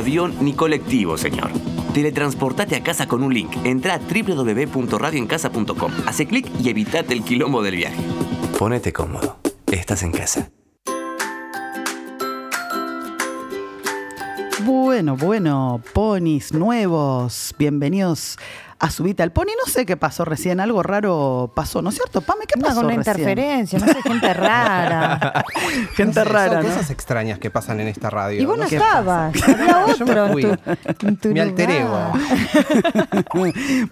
avión, ni colectivo, señor. Teletransportate a casa con un link. Entra a www.radioencasa.com. Hace clic y evitate el quilombo del viaje. Ponete cómodo. Estás en casa. Bueno, bueno, ponis nuevos, bienvenidos a Subite al Pony. No sé qué pasó recién, algo raro pasó, ¿no es cierto? Pame, ¿qué pasó con una recién? interferencia, no sé, gente rara. Gente No sé, rara, Son ¿no? cosas extrañas que pasan en esta radio. Y vos no estabas, había otro me en fui. tu, en tu Me alteré.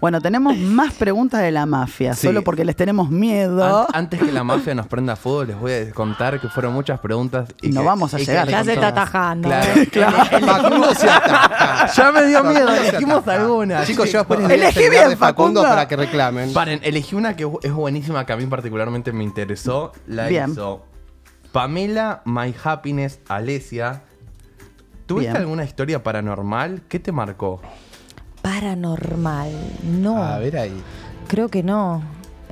Bueno, tenemos más preguntas de la mafia, Sí. solo porque les tenemos miedo. An- antes que la mafia nos prenda fuego, les voy a contar que fueron muchas preguntas. Y No que- vamos a llegar. le Ya se está atajando. Claro. Ataja. Ya me dio miedo, ataja. algunas. Chicos, yo después les celular bien, de Facundo Facundo. para que reclamen. Paren, elegí una que es buenísima, que a mí particularmente me interesó. La Bien. hizo Pamela My Happiness Alesia. ¿Tuviste Bien. alguna historia paranormal? ¿Qué te marcó? paranormal. No. A ver ahí. Creo que no.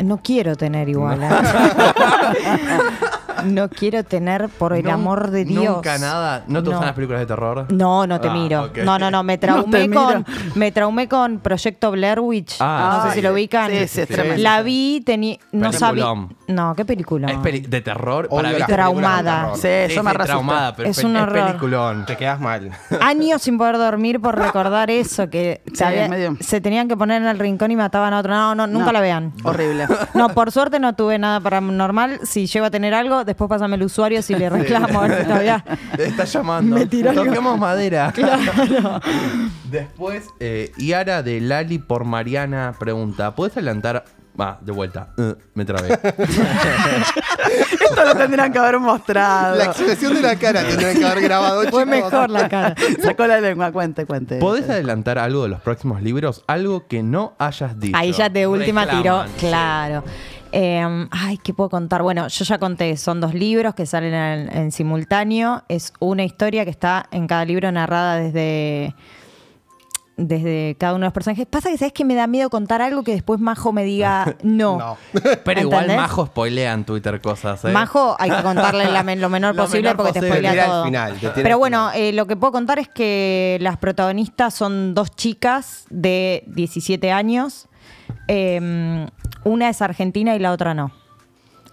No quiero tener igual. ¿eh? no quiero tener, por el Nun- amor de Dios. Nunca nada. ¿No te No. gustan las películas de terror? No, no te Ah, miro. ok. No, no, no. Me traumé miro. con, me traumé con Proyecto Blair Witch. Ah, no sé sí. si lo ubican. Sí, sí, es Sí. tremendo. La vi, tenía, no sabía. Peliculón. No, qué película. Es peli- de terror. Odio Para las películas Traumada. terror. Sí, eso me traumada, pero Es es, un horror. peliculón. Te quedas mal. Años sin poder dormir por recordar eso, que Sí, se, había- medio- se tenían que poner en el rincón y mataban a otro. No, no, nunca No. la vean. Horrible. No, por suerte no tuve nada paranormal. Si llego a tener algo, después pásame el usuario si le reclamo. a ver si todavía. Está llamando. Me tiró algo. Toquemos madera. Después, eh, Yara de Lali por Mariana pregunta: ¿Puedes adelantar? Va, de vuelta. Eh, me trabé. Esto lo tendrían que haber mostrado. La expresión de la cara tendrían que haber grabado. Fue chicos. mejor la cara. Sacó la lengua, cuente, cuente. ¿Podés adelantar algo de los próximos libros? Algo que no hayas dicho. Ahí ya de última tiró. Sí. Eh, ay, ¿qué puedo contar? Bueno, yo ya conté, son dos libros que salen en, en simultáneo. Es una historia que está en cada libro narrada desde, desde cada uno de los personajes. Pasa que sabes que me da miedo contar algo que después Majo me diga no. No. Pero igual ¿Entendés? Majo spoilea en Twitter cosas, ¿eh? Majo hay que contarle la lo menor Lo posible menor porque te posible. spoilea Te todo. final, te tira Pero bueno, eh, lo que puedo contar es que las protagonistas son dos chicas de 17 años. Eh, una es argentina y la otra no.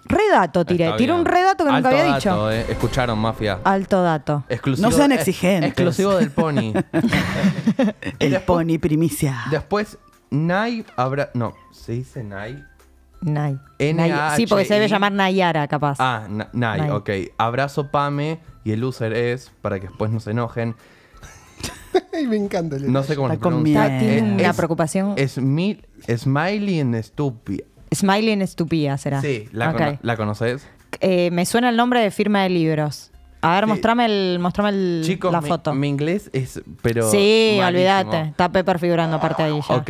Redato tiré. Está Tiré un redato que nunca había dato, dicho. eh. Escucharon, Mafia. Alto dato. Exclusivo, No sean eh, exigentes. exclusivo del Pony. El pony primicia. Después, Nai habrá. No, ¿se dice Nai? Nay. Nay. Sí, porque se debe llamar Nayara, capaz. Ah, Na- Nai, Nai. ok. Abrazo Pame y el user es, para que después no se enojen. Me encanta. el- No sé cómo con pronuncia. Tiene una es- preocupación. Es mi- Smiley en Stupid. Smiley en estupía será. Sí, ¿la, Ok. cono- ¿la conoces? Eh, me suena el nombre de firma de libros. A ver, Sí. mostrame, el, mostrame el- Chicos, la mi, foto. mi inglés es, pero. sí, malísimo. olvídate. Está Pepper figurando aparte ahí ya. Ok.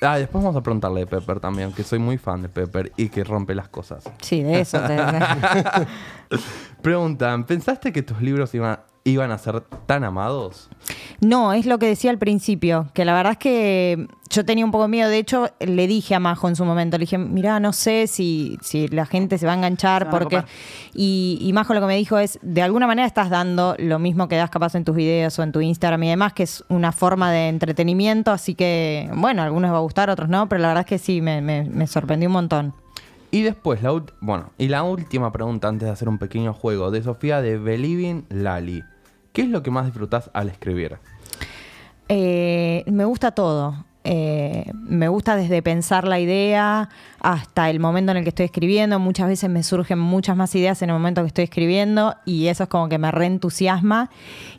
Ah, después vamos a preguntarle de Pepper también, que soy muy fan de Pepper y que rompe las cosas. Sí, de eso te Preguntan, ¿pensaste que tus libros iban, iban a ser tan amados? No, es lo que decía al principio, que la verdad es que yo tenía un poco de miedo. De hecho, le dije a Majo en su momento, le dije, mirá, no sé si, si la gente se va a enganchar, a porque... Y, y Majo lo que me dijo es, de alguna manera estás dando lo mismo que das capaz en tus videos o en tu Instagram y demás, que es una forma de entretenimiento, así que, bueno, a algunos les va a gustar, otros no, pero la verdad es que sí, me, me- me sorprendió un montón. Y después, la ult- bueno, y la última pregunta antes de hacer un pequeño juego, de Sofía de Believing Lali. ¿Qué es lo que más disfrutas al escribir? Eh, me gusta todo. Eh, me gusta desde pensar la idea hasta el momento en el que estoy escribiendo. Muchas veces me surgen muchas más ideas en el momento que estoy escribiendo y eso es como que me reentusiasma.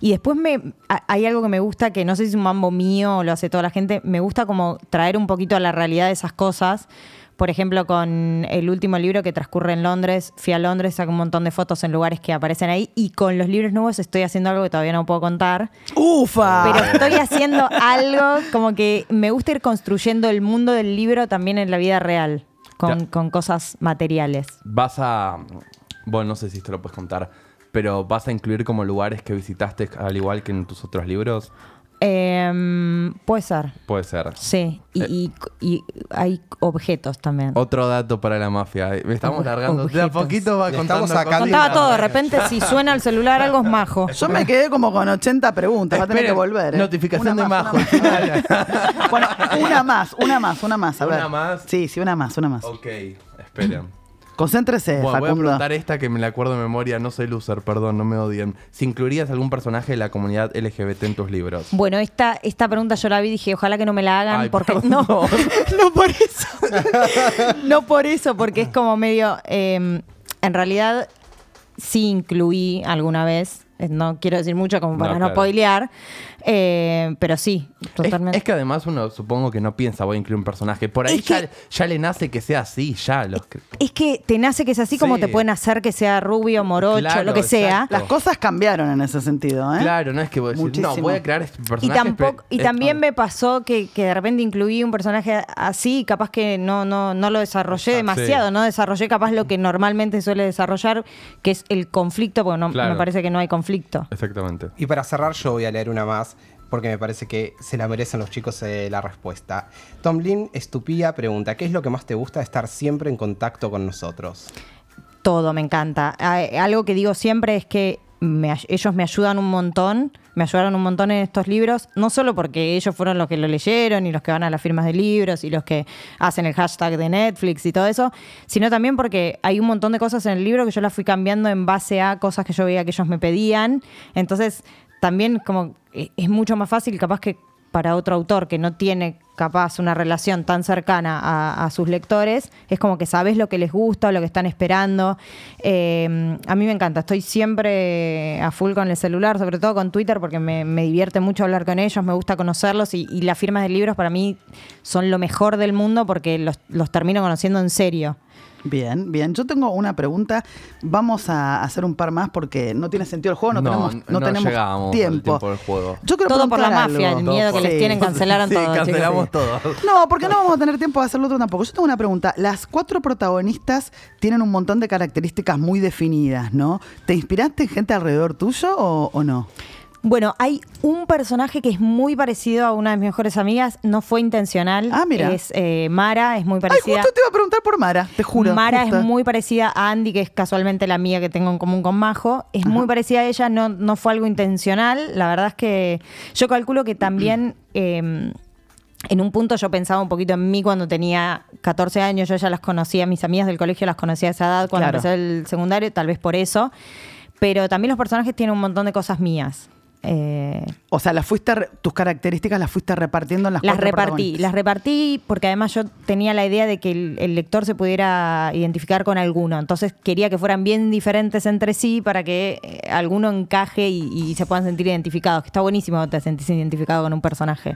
Y después me, hay algo que me gusta, que no sé si es un mambo mío o lo hace toda la gente, me gusta como traer un poquito a la realidad de esas cosas. Por ejemplo, con el último libro que transcurre en Londres, fui a Londres, saqué un montón de fotos en lugares que aparecen ahí y con los libros nuevos estoy haciendo algo que todavía no puedo contar. ¡Ufa! Pero estoy haciendo algo como que me gusta ir construyendo el mundo del libro también en la vida real, con, con cosas materiales. Vas a. Bueno, no sé si esto lo puedes contar, pero vas a incluir como lugares que visitaste al igual que en tus otros libros. Em, puede ser, Puede ser. sí. Y, Eh. y- y hay objetos también. Otro dato para la mafia. Me estamos Ob- largando. De a objetos. poquito va contando. Contaba todo, de repente si suena el celular algo es majo. Yo me quedé como con 80 preguntas, va a tener que volver. ¿eh? notificación Una de más, Majo. una más. bueno, una más, una más, una más. A ¿Una más? Sí, sí, una más, una más. Ok, esperen. Concéntrese, Bueno, voy a preguntar esta que me la acuerdo de memoria. No soy loser, perdón, no me odien. Si incluirías algún personaje de la comunidad LGBT en tus libros. Bueno, esta, esta pregunta yo la vi y dije, ojalá que no me la hagan Ay, porque perdón. no, no por eso. no por eso, porque es como medio. eh, en realidad, sí incluí alguna vez. eh, No quiero decir mucho como para No, no, claro. spoilear. Eh, pero sí, Es, totalmente. es que además uno supongo que no piensa voy a incluir un personaje. Por ahí que- ya, le nace que sea así, ya. Los, Es que te nace que es así como te pueden hacer que sea rubio, morocho, Claro, lo que sea. exacto. Las cosas cambiaron en ese sentido, ¿eh? Claro, no es que voy a decir, no, voy a crear este Y, personaje. tampoco, y también me pasó que, que de repente incluí un personaje así y capaz que no, no, no lo desarrollé demasiado, Sí. no desarrollé capaz lo que normalmente suele desarrollar, que es el conflicto, porque no, Claro. me parece que no hay conflicto. Exactamente. Y para cerrar, yo voy a leer una más. Porque me parece que se la merecen los chicos eh, la respuesta. Tom Lin Estupía pregunta, ¿qué es lo que más te gusta de estar siempre en contacto con nosotros? Todo me encanta. Algo que digo siempre es que ellos me ayudan un montón, me ayudaron un montón en estos libros, no solo porque ellos fueron los que lo leyeron y los que van a las firmas de libros y los que hacen el hashtag de Netflix y todo eso, sino también porque hay un montón de cosas en el libro que yo las fui cambiando en base a cosas que yo veía que ellos me pedían. Entonces, también como eh, es mucho más fácil capaz que para otro autor que no tiene capaz una relación tan cercana a, a sus lectores, es como que sabes lo que les gusta, lo que están esperando. Eh, a mí me encanta, estoy siempre a full con el celular, sobre todo con Twitter, porque me, me divierte mucho hablar con ellos, me gusta conocerlos y, y las firmas de libros para mí son lo mejor del mundo porque los, los termino conociendo en serio. Bien, bien. Yo tengo una pregunta. Vamos a hacer un par más porque no tiene sentido el juego, no, tenemos, no tenemos llegamos al tiempo. tiempo del juego. Yo quiero Todo por la mafia, algo. el miedo que les tienen, cancelaron sí, todo. chicos. cancelamos todo. No, porque no vamos a tener tiempo de hacerlo otro tampoco. Yo tengo una pregunta. Las cuatro protagonistas tienen un montón de características muy definidas, ¿no? ¿Te inspiraste en gente alrededor tuyo o, o no? Bueno, hay un personaje que es muy parecido a una de mis mejores amigas, no fue intencional. Ah, mira. Es eh, Mara, es muy Ay, parecida. justo te iba a preguntar por Mara, te juro. Mara justo. es muy parecida a Andy, que es casualmente la amiga que tengo en común con Majo. Es muy parecida a ella, no, no fue algo intencional. La verdad es que yo calculo que también. eh, en un punto yo pensaba un poquito en mí cuando tenía 14 años, yo ya las conocía, mis amigas del colegio las conocía a esa edad cuando Claro. empecé el secundario, tal vez por eso. Pero también los personajes tienen un montón de cosas mías. Eh, O sea, las fuiste, tus características las fuiste repartiendo en las, las repartí, las repartí porque además yo tenía la idea de que el, el lector se pudiera identificar con alguno. Entonces quería que fueran bien diferentes entre sí para que eh, alguno encaje y, y se puedan sentir identificados. Que está buenísimo que te sentís identificado con un personaje.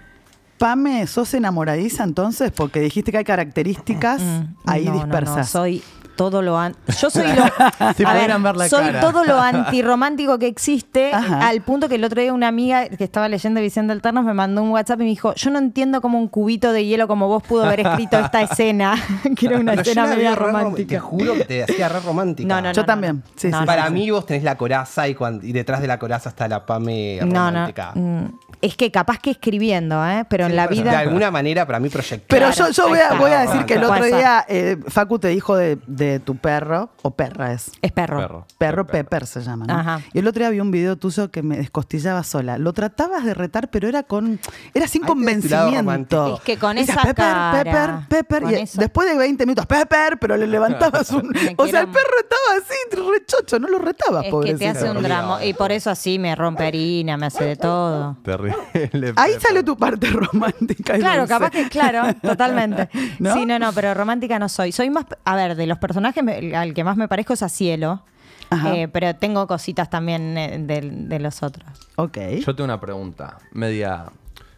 Pame, ¿sos enamoradiza entonces? Porque dijiste que hay características ahí Mm, No, no, no, dispersas. soy todo lo an- yo soy lo Si a ver la soy cara. todo lo antirromántico que existe Ajá. al punto que el otro día una amiga que estaba leyendo Visión de Alternos me mandó un WhatsApp y me dijo yo no entiendo cómo un cubito de hielo como vos pudo haber escrito esta escena que era una yo escena media vi re rom- Te romántica juro que te hacía re romántica. no, no, no, Yo no, también, no. sí, No, sí, no, Para no. mí vos tenés la coraza y, cuan- y detrás de la coraza está la Pame no, no, romántica. mm, es que capaz que escribiendo ¿eh? pero en la De vida alguna manera para mí proyectar. Pero Claro, yo, yo voy, a, está. voy a decir que el otro día eh, Facu te dijo de, de tu perro, o perra es. es perro, Perro. Perro Pepper. Pepper se llama, ¿no? Ajá. Y el otro día vi un video tuyo que me descostillaba sola. Lo tratabas de retar, pero era con era sin convencimiento. Es que con esa Pepper, cara, Pepper, Pepper. con Y eso. después de 20 minutos, Pepper, pero le levantabas un... O sea, el perro estaba así, rechocho, no lo retabas, es que te hace un drama y por eso así me rompe harina me hace de todo Terrible. Ahí sale tu parte romántica. y Claro, dulce. capaz que, claro, totalmente. ¿No? Sí, no, no, pero romántica no soy. Soy más, a ver, de los personajes me- al que más me parezco es a Cielo, Ajá. eh, pero tengo cositas también eh, de, de los otros. Ok. Yo tengo una pregunta, media,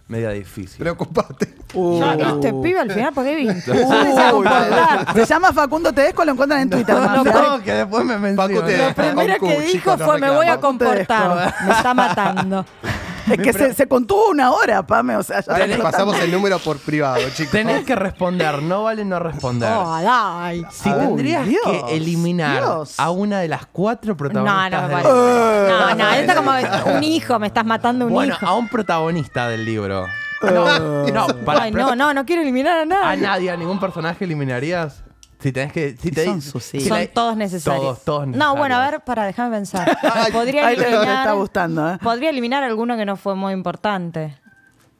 media difícil. Preocupate. Ya, este pibe al final, ¿por qué vi? Uy, se llama Facundo Tedesco, lo encuentran en Twitter. No, no, que después me te- Lo primero que dijo no fue me voy a comportar. Me está matando. Es que se, se contuvo una hora, Pame. O sea, ya Ahora les pasamos el número por privado, chicos. Tenés que responder, no vale no responder. Oh, dai. Si Uy, tendrías Dios, que eliminar Dios. a una de las cuatro No, protagonistas no me del parece. No, no, esto como un hijo, me estás matando un Bueno, hijo. a un protagonista del libro. No, no, para, Ay, no, no, no quiero eliminar a a nadie. nadie, a ningún personaje eliminarías. Si tenés que. Si te, Son si sus si hijos. Son la- todos necesarios. Todos, todos No, necesarios. bueno, a ver, para, déjame pensar. Podría le eliminar. está gustando, ¿eh? Podría eliminar alguno que no fue muy importante.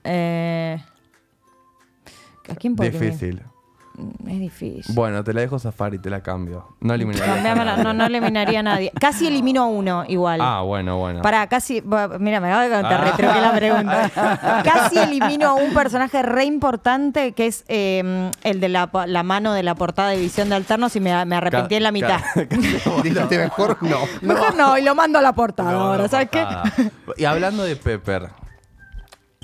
Eh, ¿A quién podría Difícil. eliminar? Es difícil. Bueno, te la dejo zafar y te la cambio. No eliminaría. Cambiámela, no, no eliminaría a nadie. Casi elimino a uno igual. Ah, bueno, bueno. Para casi. Mira, me acabo de contar, Ah. retroqué la pregunta. Casi elimino a un personaje re importante que es eh, el de la, mano de la portada de Visión de Alternos y me, me arrepentí Ca- en la mitad. Dijiste mejor no. Mejor no, y lo mando a la portada No, ahora, no, ¿sabes qué? Y hablando de Pepper.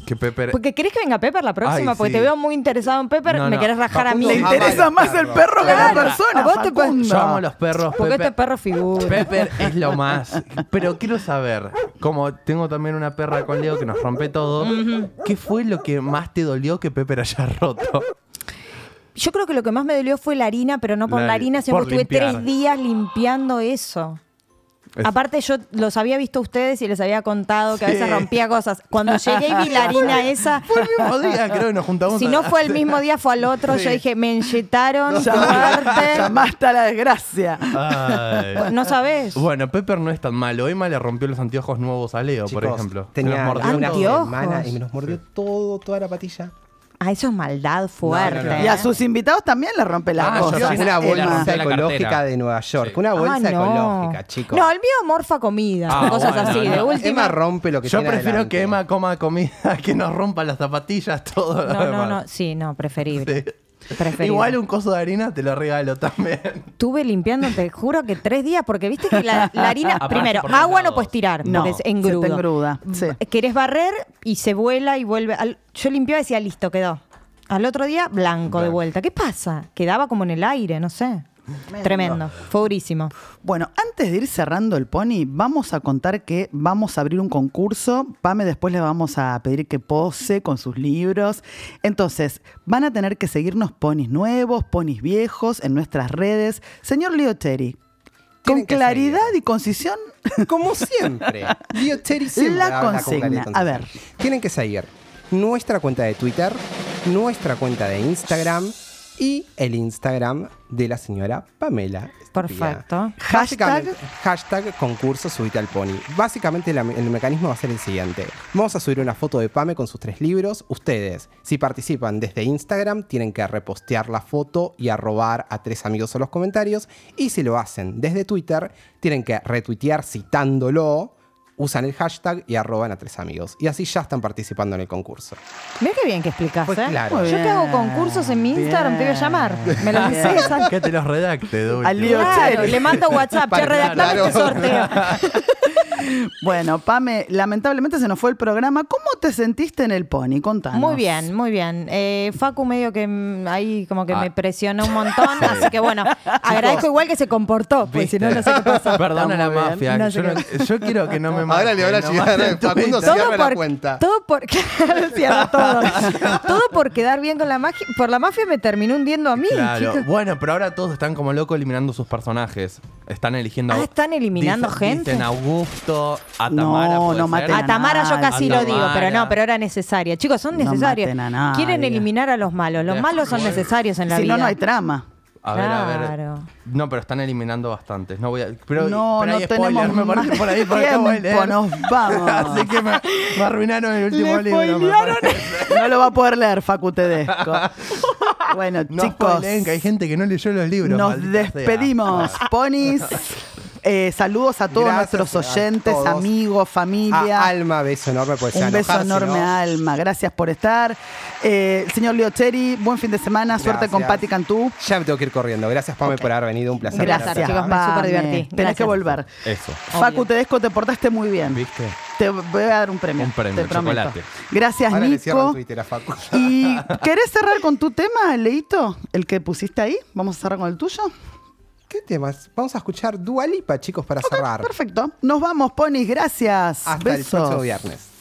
Que Pepper. Porque querés que venga Pepper la próxima, Ay, porque sí. te veo muy interesado en Pepper, No, me no. querés rajar a mí. Le interesa Ah, más el perro que la Claro. persona. A vos te. Yo amo los perros. Porque Pepper, este perro figura. Pepper es lo más. Pero quiero saber, como tengo también una perra con Leo que nos rompe todo, ¿qué fue lo que más te dolió que Pepper haya roto? Yo creo que lo que más me dolió fue la harina, pero no por La- la, harina, porque estuve tres días limpiando eso. Es- Aparte yo los había visto a ustedes y les había contado que a veces rompía cosas. Cuando llegué y vi la harina esa, Fue el mismo día, creo que nos juntamos. si a- no fue el mismo día, fue al otro. Sí. Yo dije, me enyetaron Llamaste, a la desgracia. Ay. No sabes. Bueno, Pepper no es tan malo. Emma le rompió los anteojos nuevos a Leo, por ejemplo. Se Tenía mordió una semana y me los mordió todo, toda la patilla. Ah, eso es maldad fuerte. no, no. Y a ¿eh? sus invitados también les rompe las Ah, yo cosas. sí, Una bolsa la ecológica de Nueva York. Sí. Una bolsa Ah, no. ecológica, chicos. No, el mío morfa comida, Ah, cosas bueno, así. no. De última. Emma rompe lo que Yo tiene prefiero adelante. que Emma coma comida que nos rompa las zapatillas, todo lo No, no, demás. no. Sí, no, preferible. Sí. Igual un coso de harina te lo regalo también. Estuve limpiando, te juro que tres días, porque viste que la, la harina, Aparte primero, agua no puedes tirar, No, porque es se te engruda, sí. Querés barrer y se vuela y vuelve. al- yo limpiaba y decía, listo, quedó. Al otro día, blanco de vuelta. ¿Qué pasa? Quedaba como en el aire, no sé. Tremendo. Fue durísimo. Bueno, antes de ir cerrando el pony, vamos a contar que vamos a abrir un concurso. Pame, después le vamos a pedir que pose con sus libros. Entonces, van a tener que seguirnos ponis nuevos, ponis viejos en nuestras redes. Señor Liotteri, con claridad seguir. y concisión, Como siempre. Liotteri siempre La con consigna. A ver. Tienen que seguir nuestra cuenta de Twitter, nuestra cuenta de Instagram y el Instagram de la señora Pamela. Perfecto. Básicamente, hashtag concurso subite al pony. Básicamente la- el mecanismo va a ser el siguiente. Vamos a subir una foto de Pame con sus tres libros. Ustedes, si participan desde Instagram, tienen que repostear la foto y arrobar a tres amigos en los comentarios. Y si lo hacen desde Twitter, tienen que retuitear citándolo. Usan el hashtag y arroban a tres amigos. Y así ya están participando en el concurso. Mira qué bien que explicas, Pues ¿eh? claro. Muy Yo que hago bien, concursos en mi Instagram, te voy a llamar. Me lo dices. Bien. que te los redacte, Al lío. Claro, le mando WhatsApp, che, Para- redactame claro. este sorteo. Bueno, Pame, lamentablemente se nos fue el programa. ¿Cómo te sentiste en el pony? Contanos. Muy bien, muy bien. Eh, Facu medio que mm, ahí como que Ah. me presionó un montón, así que bueno, agradezco igual que se comportó, pues si no, no sé qué pasa. Perdona Está la muy bien. mafia. No sé yo, no- qué- yo quiero que no me Ahora maten, le van a no llegar maten a Facundo Twitter. Cierra la por, cuenta. Todo por, cierra todo. todo por quedar bien con la magia. Por la mafia me terminó hundiendo a mí. Claro. chicos. Bueno, pero ahora todos están como locos eliminando sus personajes. Están eligiendo. Ah, están eliminando Dicen- gente. Dicen Augusto, a No, Tamara. no ser. maten A Tamara yo casi A lo digo, pero no, pero era necesaria. Chicos, son No necesarios. maten a nadie. Quieren eliminar a los malos. Los malos son necesarios en la Si vida. no, no hay trama. A ver, a ver. Claro. No, pero están eliminando bastantes. No voy a. Pero, no, pero no hay tenemos me parece más por ahí, por acá voy a tiempo, nos vamos. Así que me, me arruinaron el último Le libro. No lo va a poder leer, Facu Tedesco. Bueno, No chicos, que hay gente que no leyó los libros. nos sea. despedimos. Ponis, eh, saludos a todos Gracias nuestros oyentes, todos. amigos, familia. A Alma, beso enorme. Pues Un beso enorme no- a Alma. Gracias por estar. Eh, señor Liocheri, buen fin de semana. Suerte con. Patti Cantú. Ya me tengo que ir corriendo. Gracias, Pame, por haber venido. Un placer. Gracias, Gracias, chicos, me súper divertí. Tenés que volver. Eso. Facu Tedesco, te portaste muy bien. ¿Viste? Te voy a dar un premio. Un premio, te prometo. chocolate. Gracias, Ahora le Nico. Twitter a Facu. ¿Y querés cerrar con tu tema, Leito? El que pusiste ahí. ¿Vamos a cerrar con el tuyo? ¿Qué temas? Vamos a escuchar Dualipa, chicos, para cerrar. Perfecto. Nos vamos, ponis. Gracias. Hasta el Besos. próximo viernes.